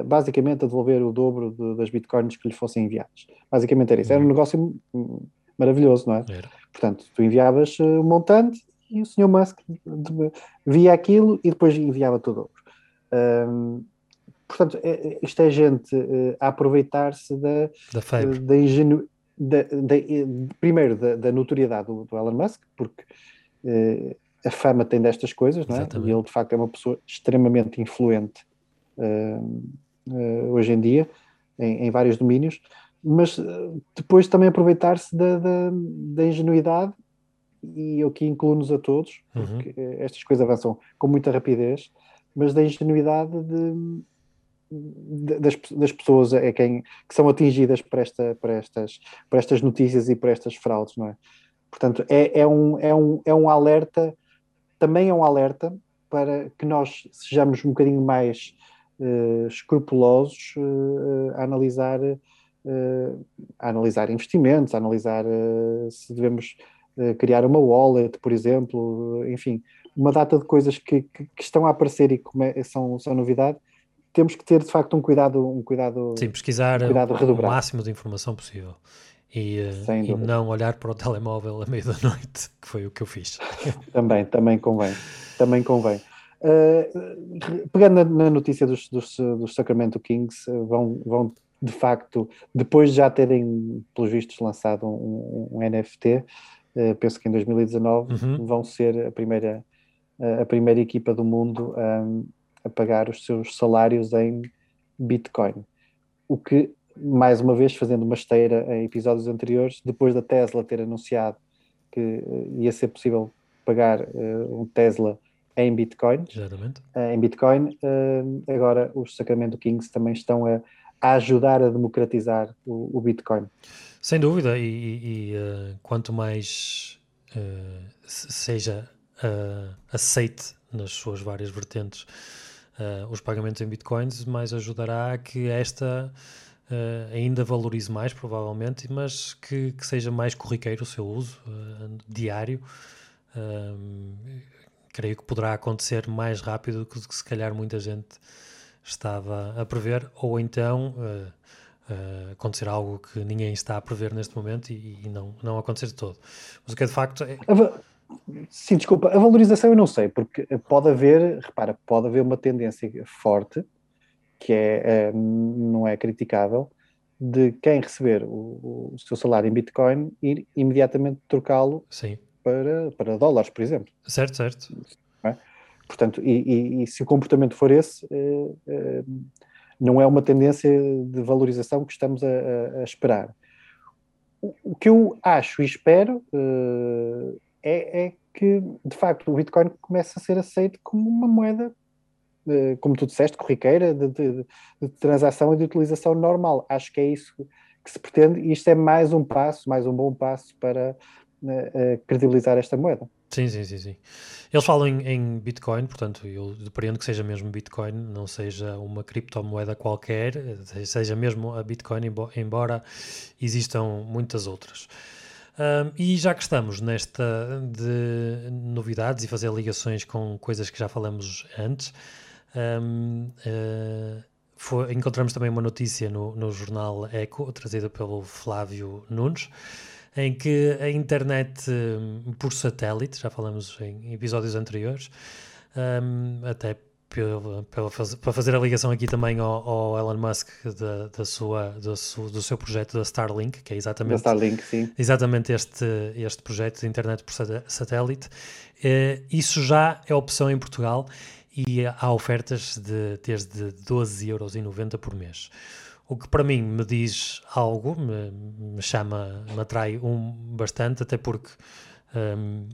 a, basicamente a devolver o dobro de, das bitcoins que lhe fossem enviadas. Basicamente era isso. Era um uhum. negócio maravilhoso, não é? Era. Portanto, tu enviavas um montante e o Sr. Musk via aquilo e depois enviava tudo. Um, portanto, é, é, isto é gente uh, a aproveitar-se da, da, da ingenu... Da, da, primeiro da, da notoriedade do, do, Elon Musk, porque uh, a fama tem destas coisas, não é? E ele de facto é uma pessoa extremamente influente uh, hoje em dia, em, em vários domínios, mas depois também aproveitar-se da, da, da, ingenuidade e eu aqui incluo-nos a todos, uhum. porque estas coisas avançam com muita rapidez, mas da ingenuidade de, de, das, das pessoas é quem, que são atingidas por, esta, por, estas, por estas notícias e por estas fraudes, não é? Portanto, é, é, um, é, um, é um alerta, também é um alerta para que nós sejamos um bocadinho mais uh, escrupulosos uh, a analisar uh, a analisar investimentos, a analisar se devemos criar uma wallet, por exemplo, enfim, uma data de coisas que, que, que estão a aparecer e que são, são novidade, temos que ter de facto um cuidado, um cuidado, Sim, pesquisar um cuidado o, o máximo de informação possível. E, eh, e, não olhar para o telemóvel à meia da noite, que foi o que eu fiz. também, também convém, também convém. Uh, pegando na, notícia dos, dos, dos, Sacramento Kings, uh, vão, vão de facto, depois de já terem, pelos vistos, lançado um, um NFT, uh, penso que em 2019 uhum. vão ser a primeira, uh, a primeira equipa do mundo um, a pagar os seus salários em Bitcoin. O que, mais uma vez, fazendo uma esteira em episódios anteriores, depois da Tesla ter anunciado que uh, ia ser possível pagar um Tesla em Bitcoin, em Bitcoin agora os Sacramento Kings também estão a, a ajudar a democratizar o, o Bitcoin. Sem dúvida, e, e, uh, quanto mais uh, seja uh, aceite nas suas várias vertentes os pagamentos em bitcoins, mais ajudará a que esta ainda valorize mais, provavelmente, mas que, que, seja mais corriqueiro o seu uso diário. creio que poderá acontecer mais rápido do que se calhar muita gente estava a prever, ou então uh, acontecer algo que ninguém está a prever neste momento e, e, não, não acontecer de todo. Mas o que é de facto é. Sim, desculpa, a valorização eu não sei, porque pode haver, repara, pode haver uma tendência forte, que é, é não é criticável, de quem receber o, o, seu salário em Bitcoin ir imediatamente trocá-lo para, para dólares, por exemplo. Certo, certo. É? Portanto, e, e, e, se o comportamento for esse, é, é, não é uma tendência de valorização que estamos a, a, a esperar. O, o, que eu acho e espero é, é, que, de facto, o Bitcoin comece a ser aceito como uma moeda, como tu disseste, corriqueira, de, de, de, transação e de utilização normal. Acho que é isso que se pretende e isto é mais um passo, mais um bom passo para uh, credibilizar esta moeda. Sim, sim, sim, sim. Eles falam em, em, Bitcoin, portanto, eu depreendo que seja mesmo Bitcoin, não seja uma criptomoeda qualquer, seja mesmo a Bitcoin, embora existam muitas outras. Um, e já que estamos nesta de novidades e fazer ligações com coisas que já falamos antes, um, uh, ah, foi, encontramos também uma notícia no, no jornal Eco, trazida pelo Flávio Nunes, em que a internet um, por satélite, já falamos em episódios anteriores, um, até para fazer a ligação aqui também ao, ao Elon Musk da, da sua, do, do, seu projeto da Starlink, que é exatamente, Starlink, sim. exatamente este, este projeto de internet por satélite. Uh, isso já é opção em Portugal e há ofertas de desde 12,90€ por mês o que para mim me diz algo, me, me chama, me atrai um bastante, até porque um,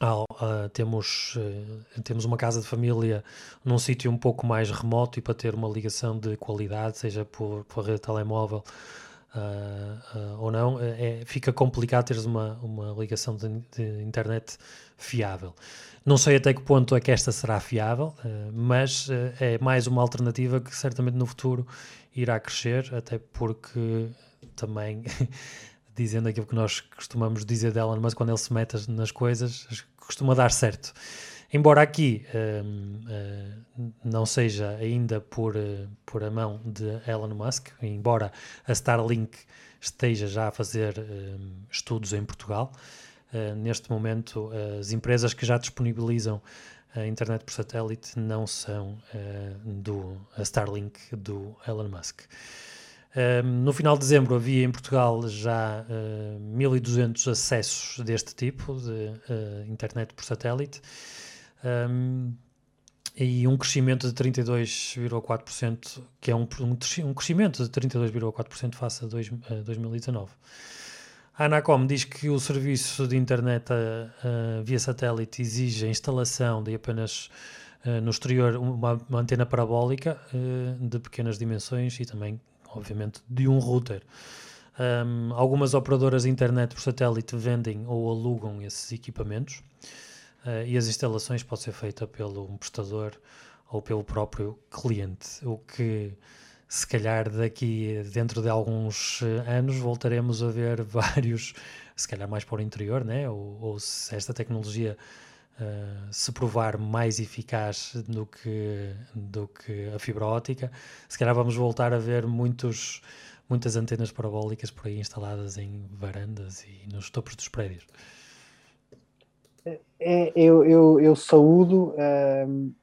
ao, uh, temos, uh, temos uma casa de família num sítio um pouco mais remoto e para ter uma ligação de qualidade, seja por, por rede telemóvel uh, ou não, é, fica complicado teres uma, uma ligação de, de, internet fiável. Não sei até que ponto é que esta será fiável, mas é mais uma alternativa que certamente no futuro irá crescer, até porque também, dizendo aquilo que nós costumamos dizer dela, mas quando ele se mete nas coisas, costuma dar certo. Embora aqui um, uh, não seja ainda por, por a mão de Elon Musk, embora a Starlink esteja já a fazer um, estudos em Portugal, neste momento as empresas que já disponibilizam a internet por satélite não são uh, do a Starlink do Elon Musk. Um, no final de dezembro havia em Portugal já uh, eh, 1200 acessos deste tipo de internet por satélite um, e um crescimento de 32,4%, que é um, um, um crescimento de 32,4% face a, dois, a 2019. A Anacom diz que o serviço de internet uh, via satélite exige a instalação de apenas uh, no exterior uma, uma antena parabólica uh, de pequenas dimensões e também, obviamente, de um router. Um, algumas operadoras de internet por satélite vendem ou alugam esses equipamentos e as instalações podem ser feitas pelo prestador ou pelo próprio cliente, o que se calhar daqui dentro de alguns eh, anos voltaremos a ver vários, se calhar mais para o interior, né? ou, ou se esta tecnologia uh, se provar mais eficaz do que, do que a fibra óptica, se calhar vamos voltar a ver muitos, muitas antenas parabólicas por aí instaladas em varandas e nos topos dos prédios. É, eu, eu, eu saúdo. Uh,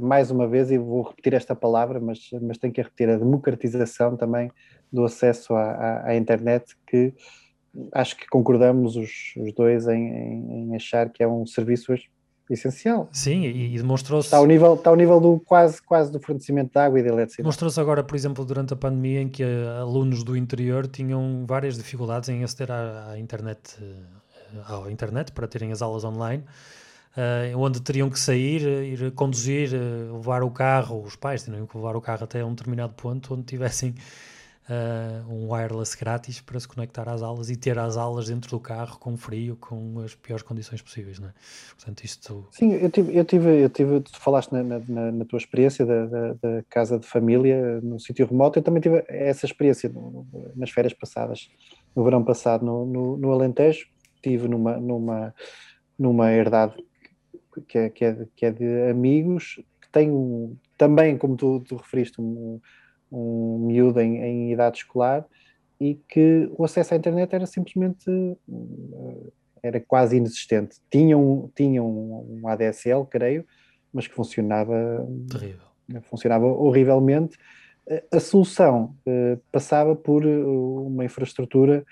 mais uma vez, e vou repetir esta palavra, mas, mas tenho que repetir a democratização também do acesso à, à, à internet, que acho que concordamos os, os dois em, em, em, achar que é um serviço essencial. Sim, e, demonstrou-se. Está ao nível, está ao nível do quase, quase do fornecimento de água e de eletricidade. Demonstrou-se agora, por exemplo, durante a pandemia, em que alunos do interior tinham várias dificuldades em aceder à, à internet, eh, à internet para terem as aulas online. Uh, onde teriam que sair, ir conduzir, uh, levar o carro, os pais teriam que levar o carro até um determinado ponto onde tivessem uh, um wireless grátis para se conectar às aulas e ter as aulas dentro do carro com frio, com as piores condições possíveis, não é? Portanto, isto... Sim, eu tive, eu tive, eu tive tu falaste na, na, na tua experiência da, da, da, casa de família no sítio remoto, eu também tive essa experiência nas férias passadas, no verão passado no, no, no Alentejo, tive numa, numa, numa herdade que é, que é, que é de amigos que tem um, também, como tu, tu referiste, um, um miúdo em, em, idade escolar e que o acesso à internet era simplesmente eh, era quase inexistente. Tinham, tinham um ADSL, creio, mas que funcionava terrível. Funcionava horrivelmente. A solução uh, passava por uma infraestrutura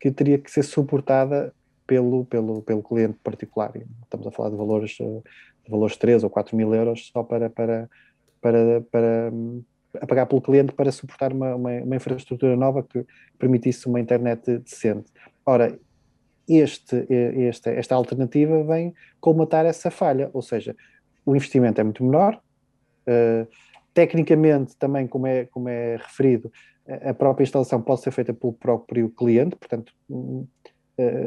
que teria que ser suportada pelo, pelo, pelo cliente particular. Estamos a falar de valores, de valores 3 ou 4 mil euros só para, para, para, para pagar pelo cliente para suportar uma, uma, uma, infraestrutura nova que permitisse uma internet decente. Ora, este, este, esta alternativa vem colmatar essa falha, ou seja, o investimento é muito menor, uh, tecnicamente também, como é, como é referido, a própria instalação pode ser feita pelo próprio cliente, portanto, uh,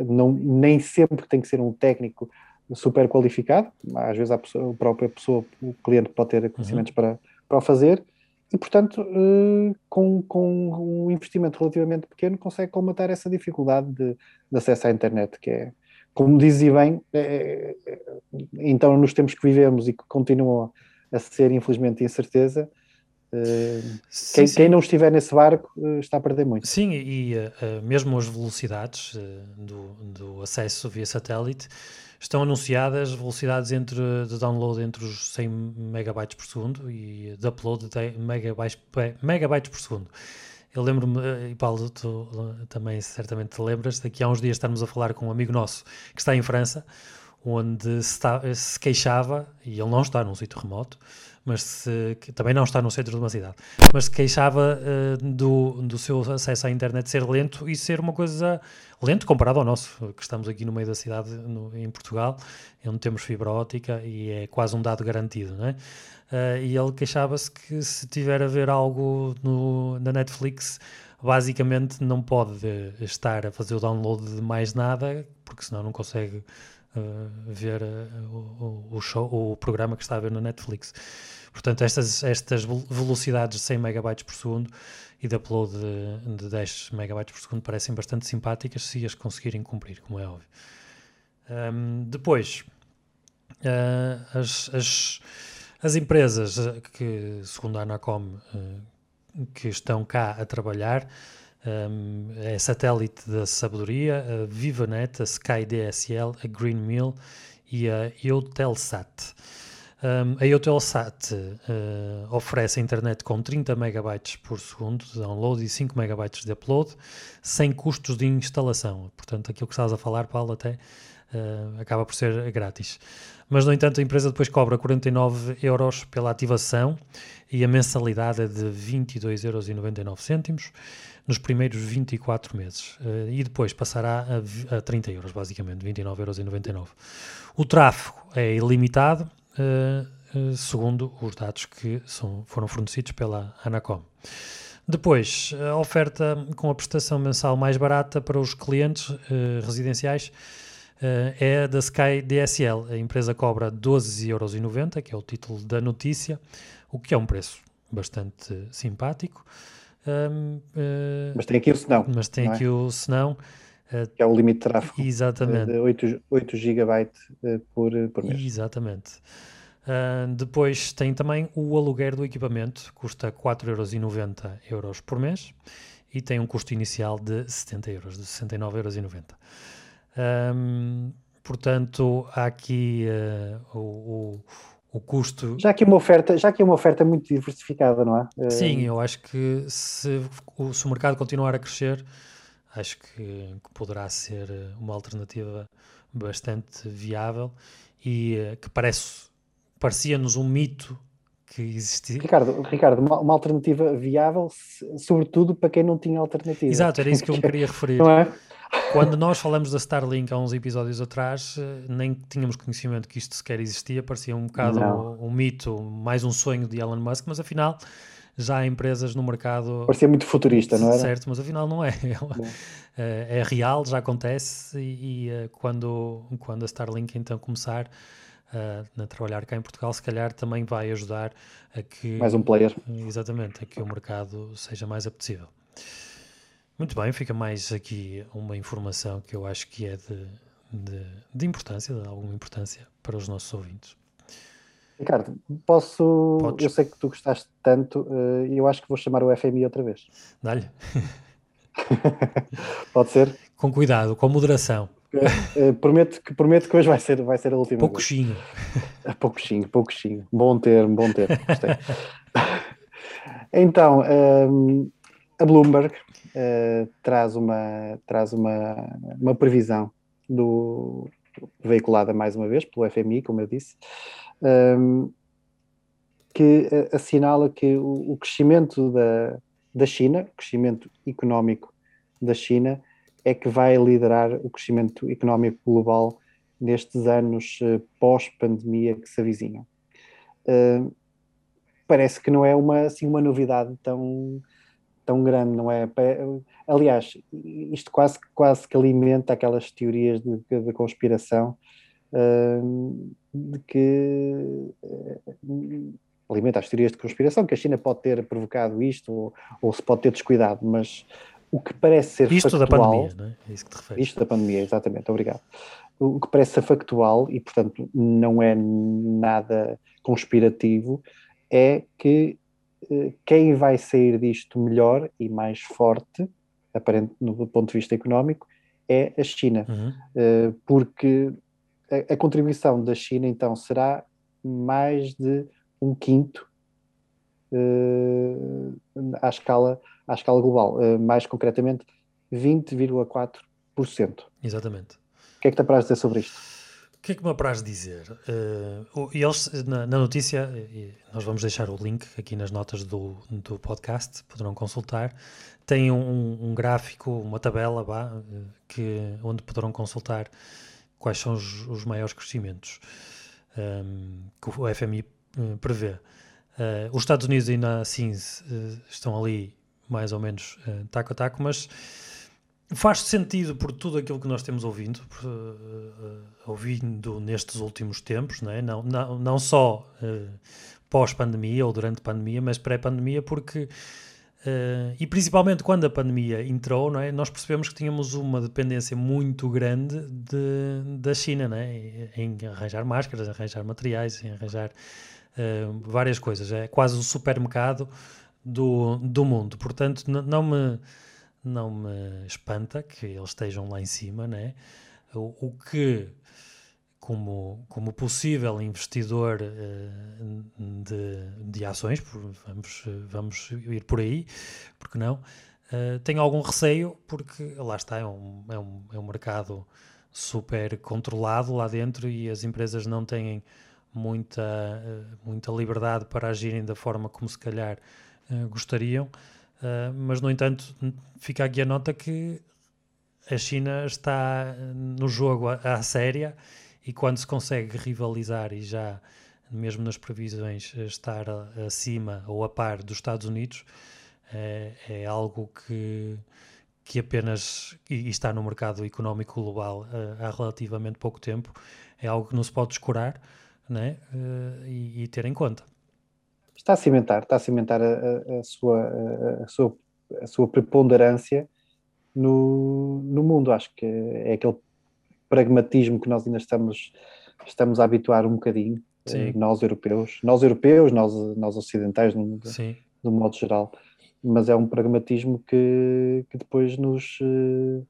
não, nem sempre tem que ser um técnico super qualificado, às vezes a, pessoa, a própria pessoa, o cliente pode ter conhecimentos uhum. para, para o fazer, e, portanto, eh, com, com um investimento relativamente pequeno, consegue colmatar essa dificuldade de, de acesso à internet, que é, como dizia bem, é, então nos tempos que vivemos e que continuam a ser, infelizmente, incerteza, eh, sim, quem, sim. quem, não estiver nesse barco eh, está a perder muito. Sim, e uh, mesmo as velocidades uh, do, do acesso via satélite estão anunciadas velocidades entre, de download entre os 100 megabytes por segundo e de upload de megabytes, megabytes por segundo. Eu lembro-me, e Paulo, tu também certamente te lembras, daqui a uns dias estamos a falar com um amigo nosso que está em França, onde se, está, se queixava, e ele não está num sítio remoto, mas se, também não está no centro de uma cidade, mas se queixava uh, do, do seu acesso à internet ser lento e ser uma coisa lento comparado ao nosso, que estamos aqui no meio da cidade, no, em Portugal, onde temos fibra ótica e é quase um dado garantido, não é? Uh, e ele queixava-se que se tiver a ver algo no, na Netflix, basicamente não pode estar a fazer o download de mais nada, porque senão não consegue uh, ver uh, o, o, show, o programa que está a ver na Netflix. Portanto, estas, estas velocidades de 100 megabytes por segundo e de upload de, de 10 megabytes por segundo parecem bastante simpáticas se as conseguirem cumprir, como é óbvio. Um, depois, uh, as, as, as, empresas que, segundo a Anacom, uh, que estão cá a trabalhar, um, é Satélite da Sabedoria, a VivaNet, a Sky DSL, a Green Mill e a Eutelsat. Um, a Eutelsat uh, oferece a internet com 30 megabytes por segundo de download e 5 megabytes de upload, sem custos de instalação. Portanto, aquilo que estás a falar, Paulo, até uh, acaba por ser grátis. Mas, no entanto, a empresa depois cobra 49 euros pela ativação e a mensalidade é de 22,99 euros nos primeiros 24 meses. Uh, e depois passará a, a 30 euros, basicamente, 29,99 euros. O tráfego é ilimitado segundo os dados que são, foram fornecidos pela Anacom. Depois, a oferta com a prestação mensal mais barata para os clientes uh, residenciais é da Sky DSL. A empresa cobra 12,90€, que é o título da notícia, o que é um preço bastante simpático. Um, uh, mas tem aqui o senão. Mas tem aqui é? o senão. Que é o limite de tráfego. Exatamente. De 8, 8 GB por, por mês. Exatamente. Uh, depois tem também o aluguer do equipamento, custa 4,90€ euros por mês e tem um custo inicial de 70 euros, de 69,90€. Um, portanto, há aqui uh, o, o, o, custo. Já que uma oferta, já que é uma oferta muito diversificada, não é? Sim, eu acho que se, se o mercado continuar a crescer, acho que, que poderá ser uma alternativa bastante viável e uh, que parece parecia-nos um mito que existia. Ricardo, Ricardo uma, uma, alternativa viável, sobretudo para quem não tinha alternativa. Exato, era isso que eu me queria referir. É? Quando nós falamos da Starlink há uns episódios atrás, eh, nem tínhamos conhecimento que isto sequer existia, parecia um bocado um, um, mito, mais um sonho de Elon Musk, mas afinal já há empresas no mercado. Parecia muito futurista, não era? Certo, mas afinal não é. É, é real, já acontece e, e, eh, quando, quando a Starlink então começar uh, a trabalhar cá em Portugal, se calhar também vai ajudar a que. Mais um player. Exatamente, a que o mercado seja mais apetecível. Muito bem, fica mais aqui uma informação que eu acho que é de, de, de importância, de alguma importância para os nossos ouvintes. Ricardo, posso. Podes. Eu sei que tu gostaste tanto e uh, eu acho que vou chamar o FMI outra vez. Dá-lhe. Pode ser? Com cuidado, com moderação. Uh, prometo, que, prometo que hoje vai ser, vai ser a última. Pouquinho. Pouquinho, pouquinho. Bom termo, bom termo. Gostei. então, um, a Bloomberg uh, traz, uma, traz uma, uma previsão do, veiculada mais uma vez pelo FMI, como eu disse, um, que assinala que o, o, crescimento da, da China, o crescimento económico da China, é que vai liderar o crescimento económico global nestes anos uh, pós-pandemia que se avizinham. Uh, parece que não é uma, assim, uma novidade tão, tão grande, não é? Aliás, isto quase, quase que alimenta aquelas teorias de, de conspiração uh, de que uh, alimenta as teorias de conspiração que a China pode ter provocado isto ou, ou se pode ter descuidado, mas o que parece ser isto factual, da pandemia, não é? é isso que te referes. Isto da pandemia, exatamente, obrigado. O que parece ser factual e, portanto, não é nada conspirativo, é que eh, quem vai sair disto melhor e mais forte, aparente no ponto de vista económico, é a China, uhum. Eh, porque a, a, contribuição da China então será mais de um quinto uh, à, escala, à escala global, uh, mais concretamente 20,4%. Exatamente. O que é que te apraz dizer sobre isto? O que é que me apraz dizer? Uh, eles, na, na, notícia, nós vamos deixar o link aqui nas notas do, do podcast, poderão consultar. Tem um, um gráfico, uma tabela bah, que, onde poderão consultar quais são os, os maiores crescimentos um, que o FMI uh, prevê. Uh, os Estados Unidos ainda assim uh, estão ali mais ou menos taco a taco, mas faz sentido por tudo aquilo que nós temos ouvindo, por, uh, ouvindo nestes últimos tempos, não, é? não, não, não só uh, pós-pandemia ou durante pandemia, mas pré-pandemia, porque uh, e principalmente quando a pandemia entrou, não é? nós percebemos que tínhamos uma dependência muito grande de, da China não é? em arranjar máscaras, arranjar materiais, em arranjar várias coisas. É quase o supermercado do, do mundo. Portanto, não me não me espanta que eles estejam lá em cima, né? O, o que, como, como possível investidor uh, de, de ações, vamos, vamos ir por aí, porque não? Uh, tenho algum receio, porque lá está, é um, é, um, é um mercado super controlado lá dentro e as empresas não têm muita, uh, muita liberdade para agirem da forma como se calhar gostariam. Mas, no entanto, fica aqui a nota que a China está no jogo à, séria e quando se consegue rivalizar e já, mesmo nas previsões, estar acima ou a par dos Estados Unidos, é, é algo que, que apenas e está no mercado económico global há relativamente pouco tempo, é algo que não se pode descurar né? E, e ter em conta está a cimentar, está a cimentar a, a, a sua, a, a, sua, a sua preponderância no, no mundo. Acho que é aquele pragmatismo que nós ainda estamos, estamos a habituar um bocadinho, eh, nós europeus, nós europeus, nós, nós ocidentais, no, no modo geral, mas é um pragmatismo que, que depois nos, eh,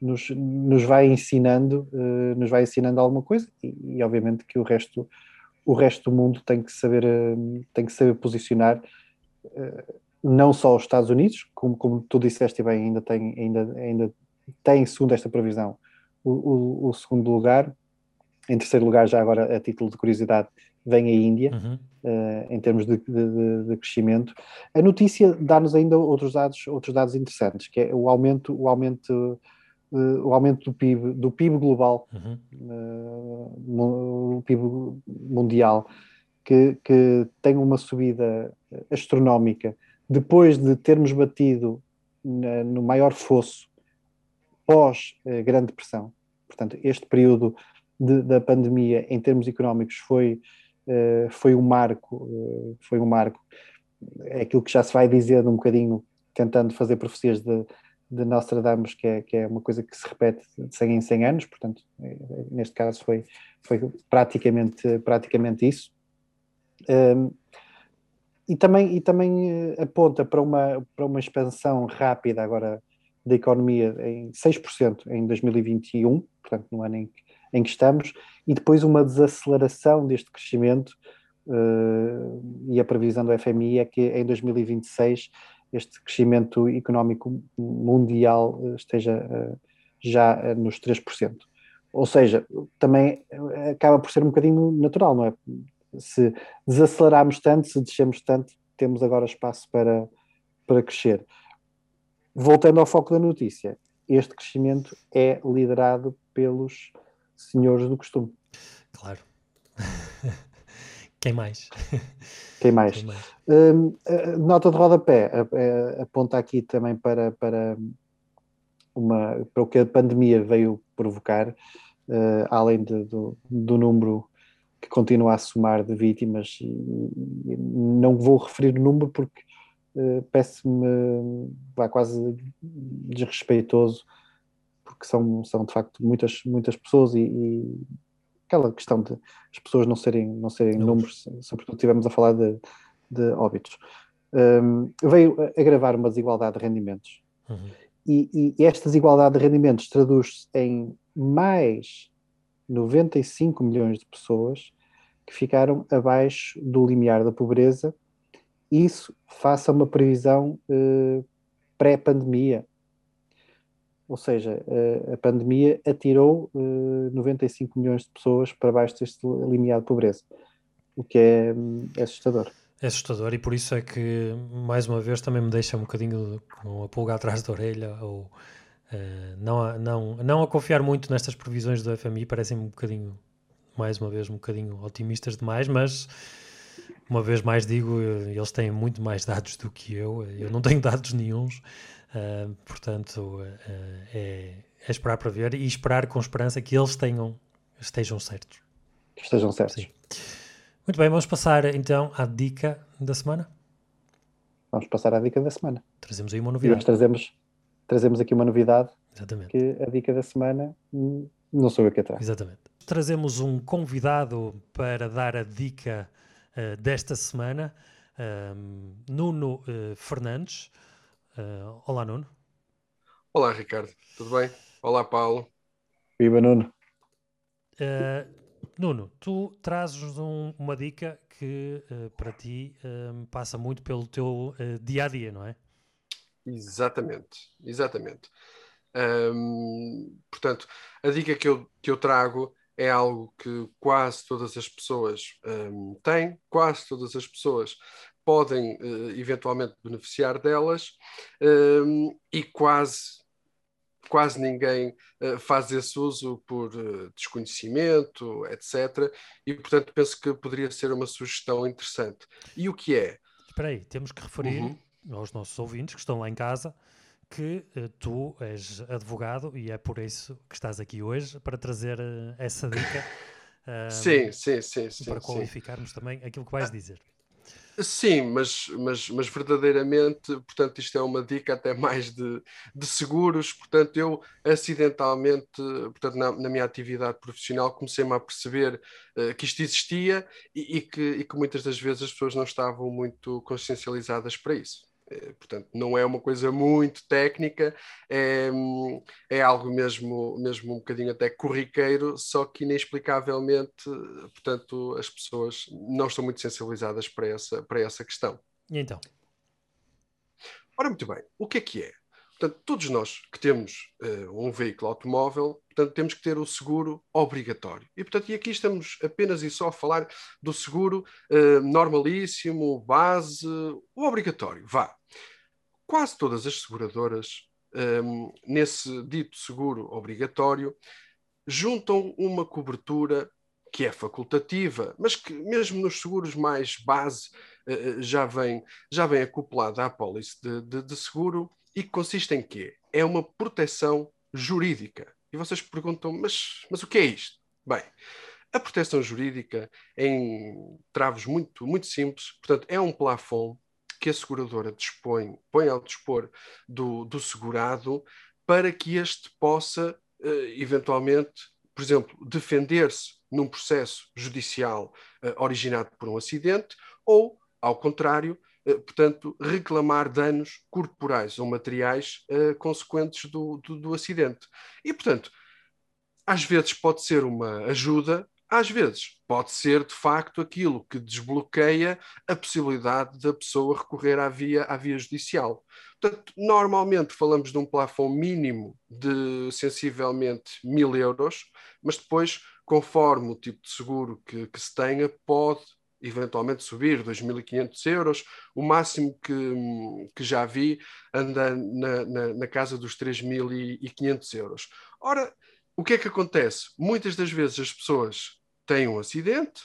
nos, nos vai ensinando, eh, nos vai ensinando alguma coisa e, e obviamente que o resto o resto do mundo tem que saber, tem que saber posicionar. Não só os Estados Unidos, como, como tu disseste bem, ainda tem, ainda, ainda tem, segundo esta previsão, o, o, o segundo lugar. Em terceiro lugar, já agora a título de curiosidade, vem a Índia, uhum. uh, em termos de, de, de, crescimento. A notícia dá-nos ainda outros dados, outros dados interessantes, que é o aumento, o aumento, uh, o aumento do PIB, do PIB global, uhum. uh, o PIB mundial, que, que tem uma subida astronómica depois de termos batido na, no maior fosso pós Grande Depressão. Portanto, este período de, da pandemia, em termos económicos, foi eh, foi um marco, eh, foi um marco. É aquilo que já se vai dizer um bocadinho, tentando fazer profecias de, de Nostradamus, que é, que é uma coisa que se repete de 100 em 100 anos, portanto, eh, neste caso foi, foi praticamente, praticamente isso. Um, e também, e também aponta para uma, para uma expansão rápida agora da economia em 6% em 2021, portanto, no ano em que em que estamos, e depois uma desaceleração deste crescimento, uh, e a previsão do FMI é que em 2026 este crescimento económico mundial eh, esteja uh, já nos 3%. Ou seja, também acaba por ser um bocadinho natural, não é? Se desacelerarmos tanto, se descemos tanto, temos agora espaço para, para crescer. Voltando ao foco da notícia, este crescimento é liderado pelos senhores do costume. Claro. Quem mais? Quem mais? Quem mais? Um, nota de rodapé aponta aqui também para, para, uma, para o que a pandemia veio provocar, uh, além de, do, do número que continua a somar de vítimas. E, não vou referir o número porque parece-me quase desrespeitoso porque são, são de facto muitas, muitas pessoas e, e aquela questão de as pessoas não serem, não serem números, sobretudo estivemos a falar de, de óbitos. Um, veio agravar uma desigualdade de rendimentos. Uhum. E, e, esta desigualdade de rendimentos traduz-se em mais 95 milhões de pessoas que ficaram abaixo do limiar da pobreza, isso faça uma previsão uh, pré-pandemia, ou seja, a pandemia atirou 95 eh, milhões de pessoas para baixo deste limiar de pobreza, o que é, é assustador. É assustador e por isso é que, mais uma vez, também me deixa um bocadinho com a pulga atrás da orelha ou uh, não, a, não, não a confiar muito nestas previsões do FMI, parecem um bocadinho, mais uma vez, um bocadinho otimistas demais, mas uma vez mais digo, eles têm muito mais dados do que eu, eu não tenho dados nenhums. Uh, portanto, uh, é, é, esperar para ver e esperar com esperança que eles tenham, estejam certos. Estejam certos. Sim. Muito bem, vamos passar então à dica da semana. Vamos passar à dica da semana. Trazemos aí uma novidade. E trazemos, trazemos aqui uma novidade. Exatamente. Que a dica da semana não sou eu que a trago. Exatamente. Trazemos um convidado para dar a dica uh, desta semana, um, Nuno uh, Fernandes. Uh, olá, Nuno. Olá, Ricardo. Tudo bem? Olá, Paulo. Viva, Nuno. Uh, Nuno, tu trazes um, uma dica que uh, para ti passa muito pelo teu dia a dia, não é? Exatamente, exatamente. Um, portanto, a dica que eu, que eu trago é algo que quase todas as pessoas um, têm, quase todas as pessoas podem uh, eventualmente beneficiar delas uh, e quase quase ninguém uh, faz esse uso por uh, desconhecimento, etc. E, portanto, penso que poderia ser uma sugestão interessante. E o que é? Espera aí, temos que referir uhum. aos nossos ouvintes que estão lá em casa que uh, tu és advogado e é por isso que estás aqui hoje para trazer essa dica. sim, sim, sim, sim. Para qualificarmos sim. também aquilo que vais dizer. Sim, mas, mas, mas verdadeiramente, portanto, isto é uma dica até mais de, de seguros. Portanto, eu acidentalmente, portanto, na, na minha atividade profissional, comecei-me a perceber uh, que isto existia e, e, que, e que muitas das vezes as pessoas não estavam muito consciencializadas para isso. Eh, portanto, não é uma coisa muito técnica, é, é algo mesmo, mesmo um bocadinho até corriqueiro, só que inexplicavelmente, portanto, as pessoas não estão muito sensibilizadas para essa, para essa questão. E então? Ora, muito bem, o que é que é? Portanto, todos nós que temos uh, um veículo automóvel, portanto, temos que ter o seguro obrigatório. E, portanto, e aqui estamos apenas e só a falar do seguro uh, normalíssimo, base, o obrigatório, vá. Quase todas as seguradoras, um, nesse dito seguro obrigatório, juntam uma cobertura que é facultativa, mas que mesmo nos seguros mais base uh, já vem, já vem acoplada à pólice de, de, de seguro, e que consiste em quê? É uma proteção jurídica. E vocês perguntam, mas, mas o que é isto? Bem, a proteção jurídica, em travos muito, muito simples, portanto, é um plafond que a seguradora dispõe, põe ao dispor do, do segurado para que este possa, uh, eventualmente, por exemplo, defender-se num processo judicial uh, originado por um acidente ou, ao contrário, eh, portanto, reclamar danos corporais ou materiais uh, consequentes do, do, do, acidente. E, portanto, às vezes pode ser uma ajuda, às vezes pode ser, de facto, aquilo que desbloqueia a possibilidade da pessoa recorrer à via, à via judicial. Portanto, normalmente falamos de um plafond mínimo de sensivelmente mil euros, mas depois, conforme o tipo de seguro que, que se tenha, pode eventualmente subir 2.500 euros. O máximo que, que já vi anda na, na, na casa dos 3.500 euros. Ora, o que é que acontece? Muitas das vezes as pessoas têm um acidente,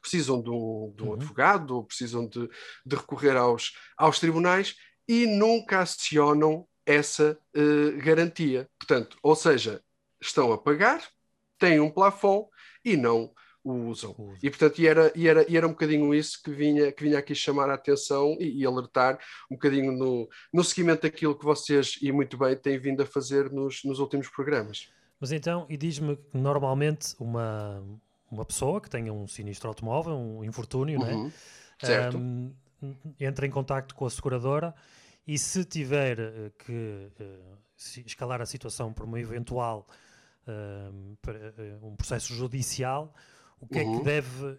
precisam de um, de um uhum. advogado ou precisam de, de, recorrer aos, aos tribunais e nunca acionam essa uh, garantia. Portanto, ou seja, estão a pagar, têm um plafond e não o usam. E portanto, e era, e, era, e era um bocadinho isso que vinha, que vinha aqui chamar a atenção e, e, alertar um bocadinho no, no seguimento daquilo que vocês, e muito bem, têm vindo a fazer nos, nos últimos programas. Mas então, e diz-me que normalmente uma, uma pessoa que tenha um sinistro automóvel, um infortúnio, uhum. né? Um, entra em contato com a seguradora e se tiver uh, que uh, escalar a situação por uma eventual uh, um processo judicial, o que uhum. é que deve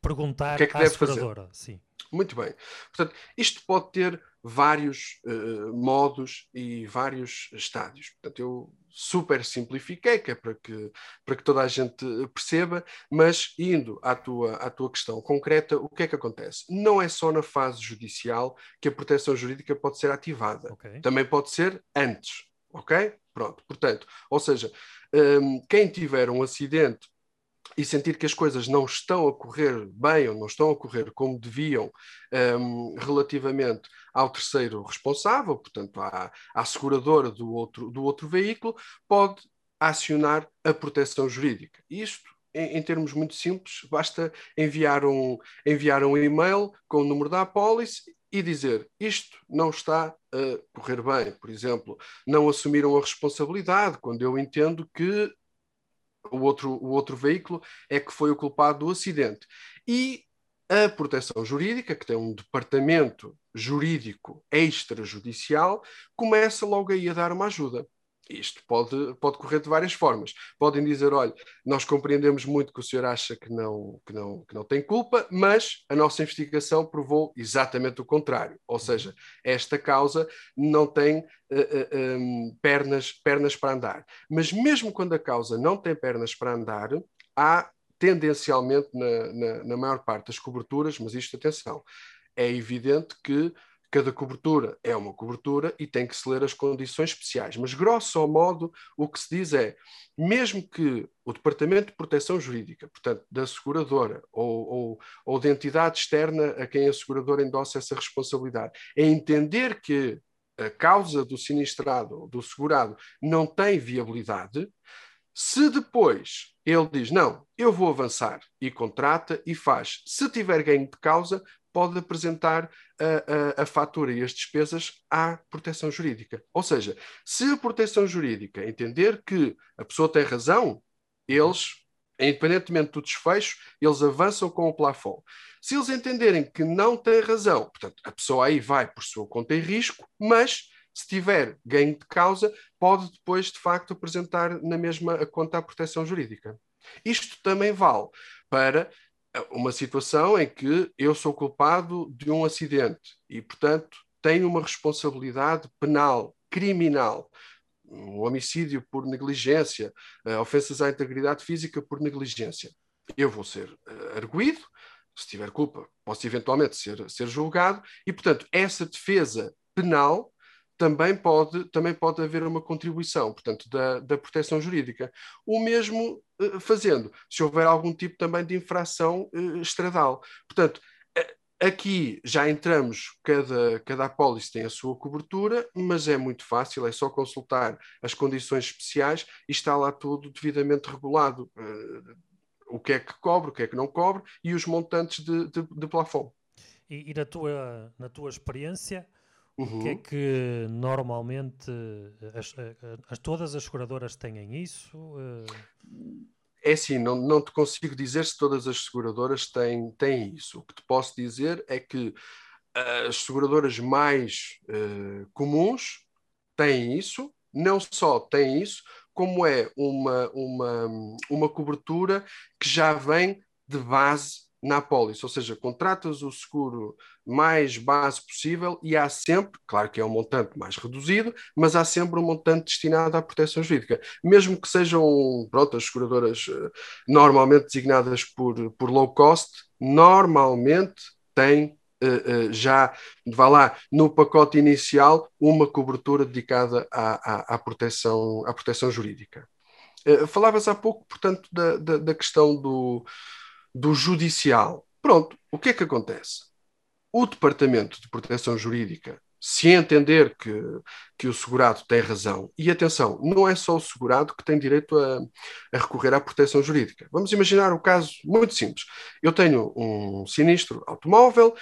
perguntar que é que à deve seguradora? Sim. Muito bem. Portanto, isto pode ter vários uh, modos e vários estádios. Portanto, eu super simplifiquei, que é para que, para que toda a gente perceba, mas indo à tua, à tua questão concreta, o que é que acontece? Não é só na fase judicial que a proteção jurídica pode ser ativada. Okay. Também pode ser antes. Ok? Pronto. Portanto, ou seja, um, quem tiver um acidente e sentir que as coisas não estão a correr bem ou não estão a correr como deviam um, relativamente ao terceiro responsável, portanto, à, à seguradora do outro, do outro veículo, pode acionar a proteção jurídica. Isto, em, em, termos muito simples, basta enviar um, enviar um e-mail com o número da apólice e dizer isto não está a correr bem. Por exemplo, não assumiram a responsabilidade quando eu entendo que o outro, o outro veículo é que foi o culpado do acidente. E a proteção jurídica, que tem um departamento jurídico extrajudicial, começa logo aí a dar uma ajuda. Isto pode, pode correr de várias formas. Podem dizer: olha, nós compreendemos muito que o senhor acha que não, que, não, que não tem culpa, mas a nossa investigação provou exatamente o contrário. Ou seja, esta causa não tem uh, uh, um, pernas, pernas para andar. Mas mesmo quando a causa não tem pernas para andar, há tendencialmente, na, na, na maior parte das coberturas, mas isto, atenção, é evidente que Cada cobertura é uma cobertura e tem que se ler as condições especiais. Mas, grosso modo, o que se diz é, mesmo que o Departamento de Proteção Jurídica, portanto, da seguradora ou, ou, ou da entidade externa a quem a seguradora endossa essa responsabilidade, é entender que a causa do sinistrado, do segurado, não tem viabilidade, se depois ele diz, não, eu vou avançar e contrata e faz, se tiver ganho de causa, pode apresentar a, a, a, fatura e as despesas à proteção jurídica. Ou seja, se a proteção jurídica entender que a pessoa tem razão, eles, independentemente do desfecho, eles avançam com o plafond. Se eles entenderem que não tem razão, portanto, a pessoa aí vai por sua conta em risco, mas se tiver ganho de causa, pode depois, de facto, apresentar na mesma conta a proteção jurídica. Isto também vale para uma situação em que eu sou culpado de um acidente e, portanto, tem uma responsabilidade penal, criminal, um homicídio por negligência, uh, ofensas à integridade física por negligência. Eu vou ser uh, arguído, se tiver culpa, posso eventualmente ser, ser julgado, e, portanto, essa defesa penal também pode, também pode haver uma contribuição, portanto, da, da proteção jurídica. O mesmo uh, fazendo, se houver algum tipo também de infração uh, estradal. Portanto, Aqui já entramos, cada, cada apólice tem a sua cobertura, mas é muito fácil, é só consultar as condições especiais e está lá tudo devidamente regulado. Uh, o que é que cobre, o que é que não cobre e os montantes de, de, de plafond. E, e, na, tua, na tua experiência, uhum. que é uhum. que normalmente as, as, todas as seguradoras têm isso? É assim, não, não te consigo dizer se todas as seguradoras têm, têm isso. O que te posso dizer é que as seguradoras mais uh, comuns têm isso, não só têm isso, como é uma, uma, uma cobertura que já vem de base na apólice, ou seja, contratas o seguro mais base possível e há sempre, claro que é um montante mais reduzido, mas há sempre um montante destinado à proteção jurídica, mesmo que sejam, pronto, as seguradoras eh, normalmente designadas por, por low cost, normalmente têm uh, uh, já, vá lá, no pacote inicial, uma cobertura dedicada à, à, à proteção, à proteção jurídica. Falavas há pouco, portanto, da, da, da questão do, do judicial. Pronto, o que é que acontece? O Departamento de Proteção Jurídica, se entender que, que o segurado tem razão, e atenção, não é só o segurado que tem direito a, a recorrer à proteção jurídica. Vamos imaginar um caso muito simples. Eu tenho um sinistro automóvel,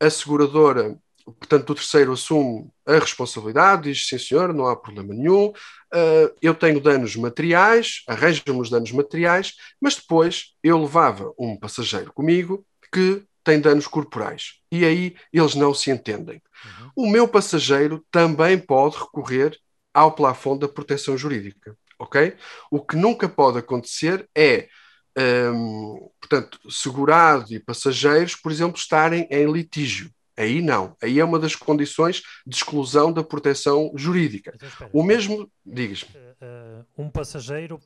a seguradora portanto, o terceiro assume a responsabilidade, diz sim senhor, não há problema nenhum, uh, eu tenho danos materiais, arranjo-me os danos materiais, mas depois eu levava um passageiro comigo que tem danos corporais. E aí eles não se entendem. Uhum. O meu passageiro também pode recorrer ao plafond da proteção jurídica, ok? O que nunca pode acontecer é um, portanto, segurado e passageiros, por exemplo, estarem em litígio. Aí não. Aí é uma das condições de exclusão da proteção jurídica. Então, o mesmo, digas uh, um passageiro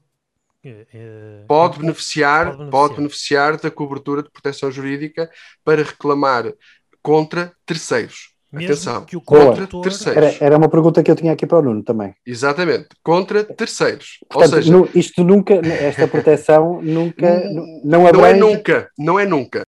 uh, pode, beneficiar, pode, beneficiar, pode beneficiar da cobertura de proteção jurídica para reclamar contra terceiros. Mesmo Atenção, que o contra terceiros. Era, era, uma pergunta que eu tinha aqui para o Nuno também. Exatamente, contra terceiros. Portanto, Ou seja, isto nunca, esta proteção nunca, não, não é nunca, não é nunca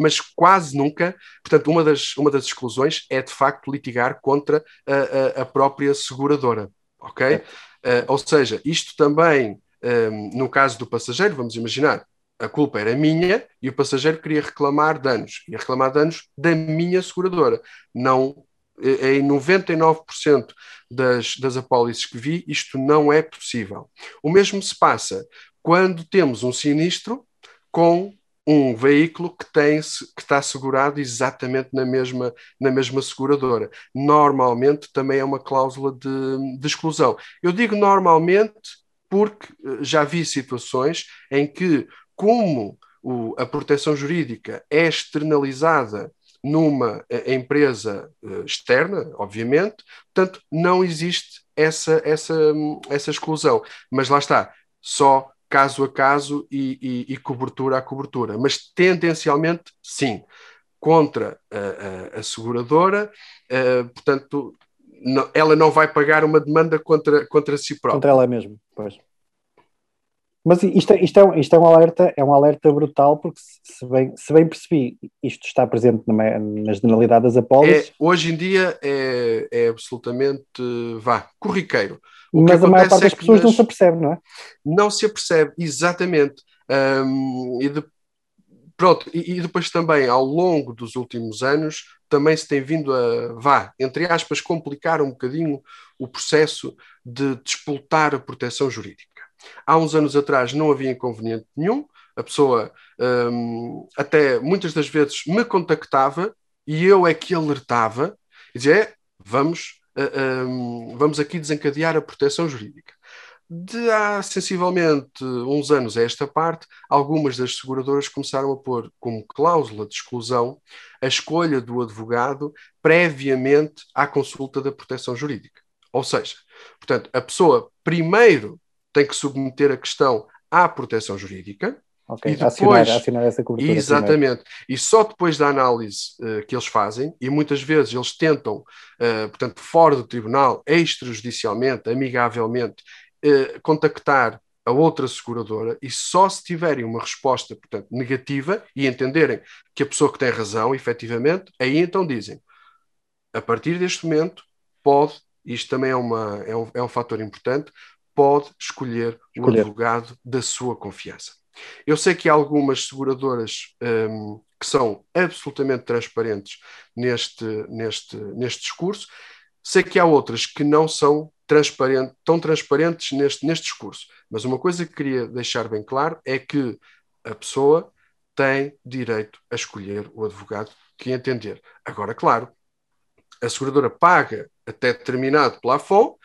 mas quase nunca. Portanto, uma das, uma das exclusões é de facto litigar contra a, a, a própria seguradora. Ok? É. Uh, ou seja, isto também, um, ehm, no caso do passageiro, vamos imaginar, a culpa era minha e o passageiro queria reclamar danos, ia reclamar danos da minha seguradora. Não, eh, em 99% das, das apólices que vi, isto não é possível. O mesmo se passa quando temos um sinistro com um veículo que, tem, que está segurado exatamente na mesma, na mesma seguradora. Normalmente também é uma cláusula de, de exclusão. Eu digo normalmente porque eh, já vi situações em que, como o, a proteção jurídica é externalizada numa eh, empresa uh, externa, obviamente, portanto, não existe essa, essa, essa exclusão. Mas lá está, só caso a caso e, e, e cobertura a cobertura, mas tendencialmente sim, contra a, a, a seguradora, uh, portanto, não, ela não vai pagar uma demanda contra, contra si própria. Contra ela mesma, pois. Mas isto, é, isto, é, isto é um alerta, é um alerta brutal, porque se bem, se bem percebi, isto está presente na, na generalidade das apólices. É, hoje em dia é, é absolutamente, vá, corriqueiro. O Mas a maior parte das é pessoas nas... não se apercebe, não é? Não se apercebe, exatamente. Um, e, de, pronto, e, e, depois também, ao longo dos últimos anos, também se tem vindo a, vá, entre aspas, complicar um bocadinho o processo de disputar a proteção jurídica. Há uns anos atrás não havia inconveniente nenhum, a pessoa um, até muitas das vezes me contactava e eu é que alertava e dizia: é, vamos, uh, um, vamos aqui desencadear a proteção jurídica. De há sensivelmente uns anos a esta parte, algumas das seguradoras começaram a pôr como cláusula de exclusão a escolha do advogado previamente à consulta da proteção jurídica. Ou seja, portanto, a pessoa primeiro tem que submeter a questão à proteção jurídica, Ok, e depois, acionar, acionar essa cobertura. Exatamente. Primeiro. E só depois da análise uh, que eles fazem, e muitas vezes eles tentam, uh, portanto, fora do tribunal, extrajudicialmente, amigavelmente, uh, contactar a outra seguradora e só se tiverem uma resposta, portanto, negativa e entenderem que a pessoa que tem razão, efetivamente, aí então dizem, a partir deste momento, pode, isto também é, uma, é, um, é um fator importante, pode escolher, escolher. o advogado da sua confiança. Eu sei que há algumas seguradoras um, que são absolutamente transparentes neste, neste, neste discurso, sei que há outras que não são transparente, tão transparentes neste, neste discurso. Mas uma coisa que queria deixar bem claro é que a pessoa tem direito a escolher o advogado que entender. Agora, claro, a seguradora paga até determinado plafond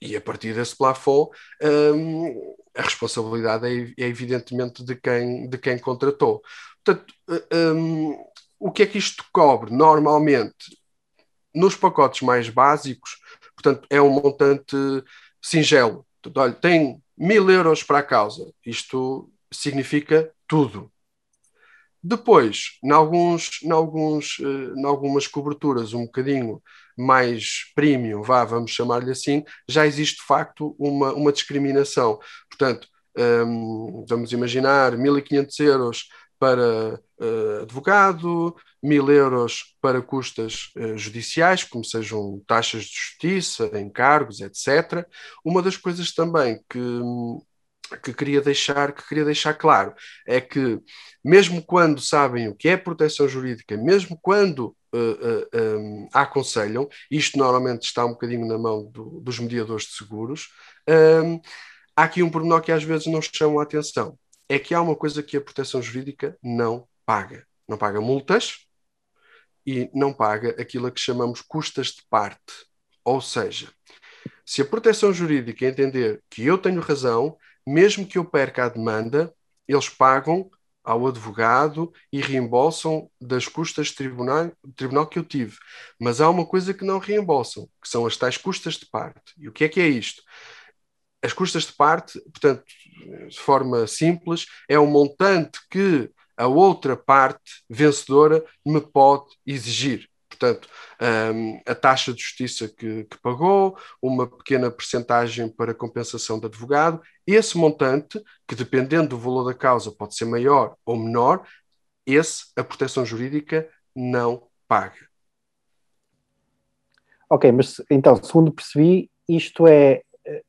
e a partir desse plafond um, a responsabilidade é, é, evidentemente de quem, de quem contratou. Portanto, um, o que é que isto cobre? Normalmente, nos pacotes mais básicos, portanto, é um montante singelo. Portanto, olha, tem mil euros para a causa. Isto significa tudo. Depois, em, alguns, em, alguns, em eh, algumas coberturas um bocadinho mais premium, vá, vamos chamar-lhe assim, já existe de facto uma, uma discriminação. Portanto, um, vamos imaginar 1.500 euros para uh, advogado, 1.000 euros para custas uh, judiciais, como sejam taxas de justiça, encargos, etc. Uma das coisas também que, que queria deixar que queria deixar claro é que mesmo quando sabem o que é proteção jurídica, mesmo quando uh, uh, um, aconselham, isto normalmente está um bocadinho na mão do, dos mediadores de seguros, um, há aqui um pormenor que às vezes não chamam a atenção. É que há uma coisa que a proteção jurídica não paga. Não paga multas e não paga aquilo a que chamamos custas de parte. Ou seja, se a proteção jurídica entender que eu tenho razão, mesmo que eu perca a demanda, eles pagam ao advogado e reembolsam das custas de tribunal, tribunal que eu tive. Mas há uma coisa que não reembolsam, que são as tais custas de parte. E o que é que é isto? As custas de parte, portanto, de forma simples, é o montante que a outra parte vencedora me pode exigir. Portanto, um, a taxa de justiça que, que, pagou, uma pequena percentagem para compensação de advogado, esse montante, que dependendo do valor da causa pode ser maior ou menor, esse a proteção jurídica não paga. Ok, mas então, segundo percebi, isto é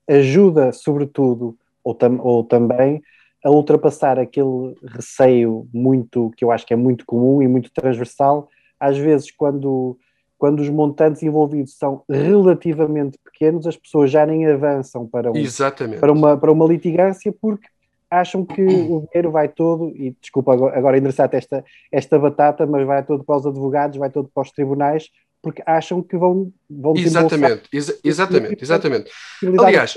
ajuda, sobretudo, ou, tam, ou também, a ultrapassar aquele receio muito, que eu acho que é muito comum e muito transversal, às vezes quando, quando os montantes envolvidos são relativamente pequenos, as pessoas já nem avançam para, um, para, uma, para uma litigância porque acham que o dinheiro vai todo, e desculpa agora, agora endereçar esta, esta batata, mas vai todo para os advogados, vai todo para os tribunais, porque acham que vão, vão exatamente, exa exatamente, exatamente. Aliás,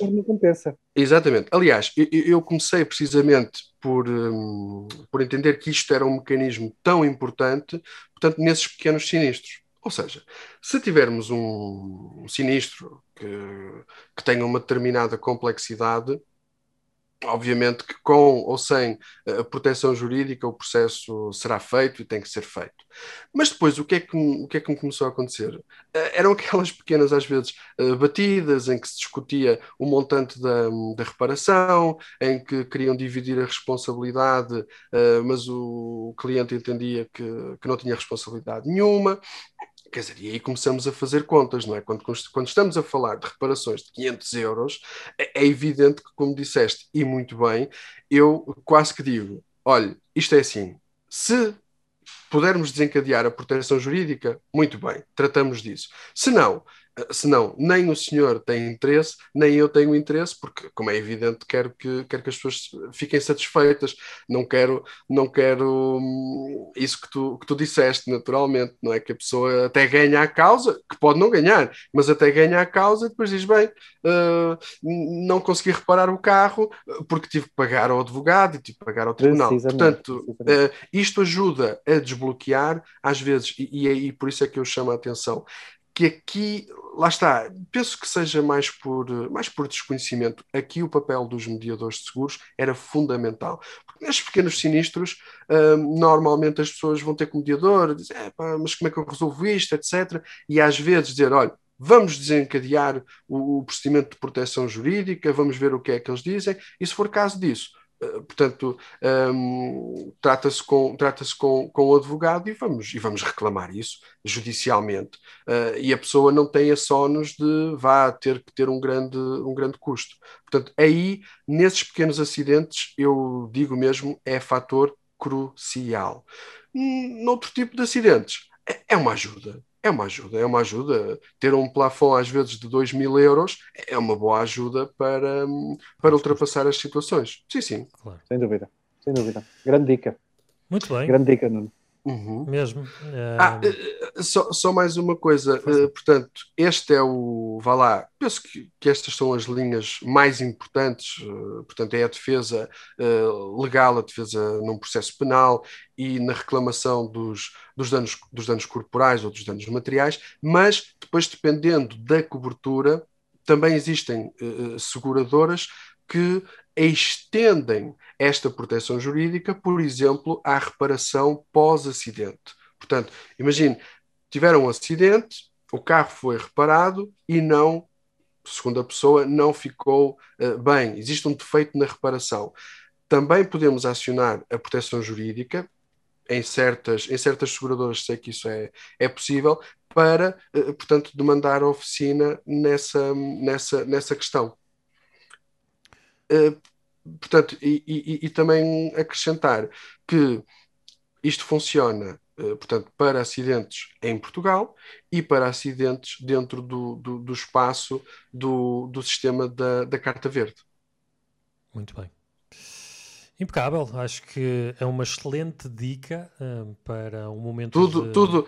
exatamente. Aliás, eu, eu, comecei precisamente por, um, por entender que isto era um mecanismo tão importante, portanto, nesses pequenos sinistros. Ou seja, se tivermos um, um sinistro que, que tenha uma determinada complexidade, Obviamente que com ou sem a proteção jurídica o processo será feito e tem que ser feito. Mas depois o que é que, o que, é que me começou a acontecer? Eh, eram aquelas pequenas, às vezes, eh, batidas em que se discutia o montante da, da reparação, em que queriam dividir a responsabilidade, eh, mas o cliente entendia que, que não tinha responsabilidade nenhuma. Quer dizer, e aí começamos a fazer contas, não é? Quando, quando estamos a falar de reparações de 500 euros, é, é evidente que, como disseste, e muito bem, eu quase que digo: olha, isto é assim, se pudermos desencadear a proteção jurídica, muito bem, tratamos disso. Se não, senão nem o senhor tem interesse, nem eu tenho interesse, porque, como é evidente, quero que, quero que as pessoas fiquem satisfeitas, não quero, não quero hum, isso que tu, que tu disseste, naturalmente, não é? Que a pessoa até ganha a causa, que pode não ganhar, mas até ganha a causa e depois diz, bem, uh, não consegui reparar o carro porque tive que pagar ao advogado e tive que pagar ao tribunal. Portanto, uh, isto ajuda a desbloquear, às vezes, e, e, e por isso é que eu chamo a atenção, que aqui, lá está, penso que seja mais por, mais por desconhecimento. Aqui o papel dos mediadores de seguros era fundamental. Porque nestes pequenos sinistros, hum, normalmente as pessoas vão ter como mediador, dizer, pá, mas como é que eu resolvo isto, etc. E às vezes dizer, olha, vamos desencadear o, o procedimento de proteção jurídica, vamos ver o que é que eles dizem, e se for caso disso, portanto, um, trata-se com, trata com, com o advogado e vamos, e vamos reclamar isso judicialmente. Uh, e a pessoa não tem a sonos de vá ter que ter um grande, um grande custo. Portanto, aí, nesses pequenos acidentes, eu digo mesmo, é fator crucial. Noutro tipo de acidentes, é, é uma ajuda é uma ajuda, é uma ajuda. Ter um plafond às vezes de 2 mil euros é uma boa ajuda para, para ultrapassar as situações. Sim, sim. Claro. Sem dúvida, sem dúvida. Grande dica. Muito bem. Grande dica, Nuno. Uhum. Mesmo. Ah, uh... só, só mais uma coisa. Uh, portanto, este é o. Vá lá. Penso que, que estas são as linhas mais importantes. Uh, portanto, é a defesa legal, a defesa num processo penal e na reclamação dos, dos, danos, dos danos corporais ou dos danos materiais. Mas, depois, dependendo da cobertura, também existem seguradoras que estendem esta proteção jurídica, por exemplo, à reparação pós-acidente. Portanto, imagine, tiveram um acidente, o carro foi reparado e não, segundo a pessoa, não ficou uh, bem. Existe um defeito na reparação. Também podemos acionar a proteção jurídica, em certas, em certas seguradoras sei que isso é, é possível, para, uh, portanto, demandar a oficina nessa, nessa, nessa questão. Uh, portanto, e, e, e, também acrescentar que isto funciona, uh, portanto, para acidentes em Portugal e para acidentes dentro do, do, do espaço do, do sistema da, da Carta Verde. Muito bem. Impecável, acho que é uma excelente dica uh, para um momento tudo, de... tudo,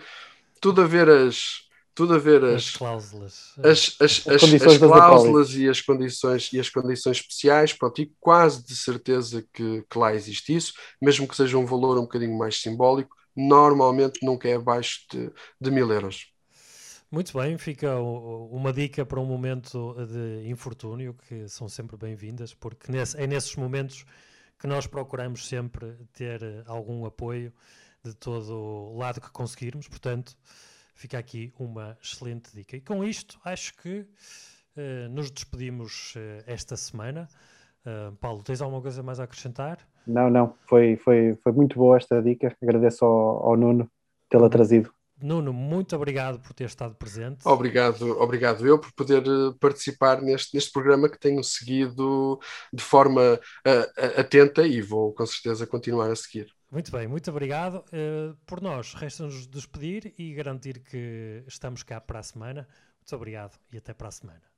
tudo a ver as, tudo a ver as, as cláusulas, as, as, as, as cláusulas e as condições e as condições especiais, pronto, e quase de certeza que, que lá existe isso, mesmo que seja um valor um bocadinho mais simbólico, normalmente nunca é abaixo de, de mil euros. Muito bem, fica uma dica para um momento de infortúnio, que são sempre bem-vindas, porque nesse, é nesses momentos que nós procuramos sempre ter algum apoio de todo o lado que conseguirmos, portanto, Fica aqui uma excelente dica. E com isto, acho que uh, nos despedimos uh, esta semana. Uh, Paulo, tens alguma coisa mais a acrescentar? Não, não. Foi, foi, foi muito boa esta dica. Agradeço ao, ao Nuno tê-la trazido. Nuno, muito obrigado por ter estado presente. Obrigado, obrigado eu por poder participar neste, neste programa que tenho seguido de forma uh, atenta e vou com certeza continuar a seguir. Muito bem, muito obrigado. Uh, por nós, resta-nos despedir e garantir que estamos cá para a semana. Muito obrigado e até para a semana.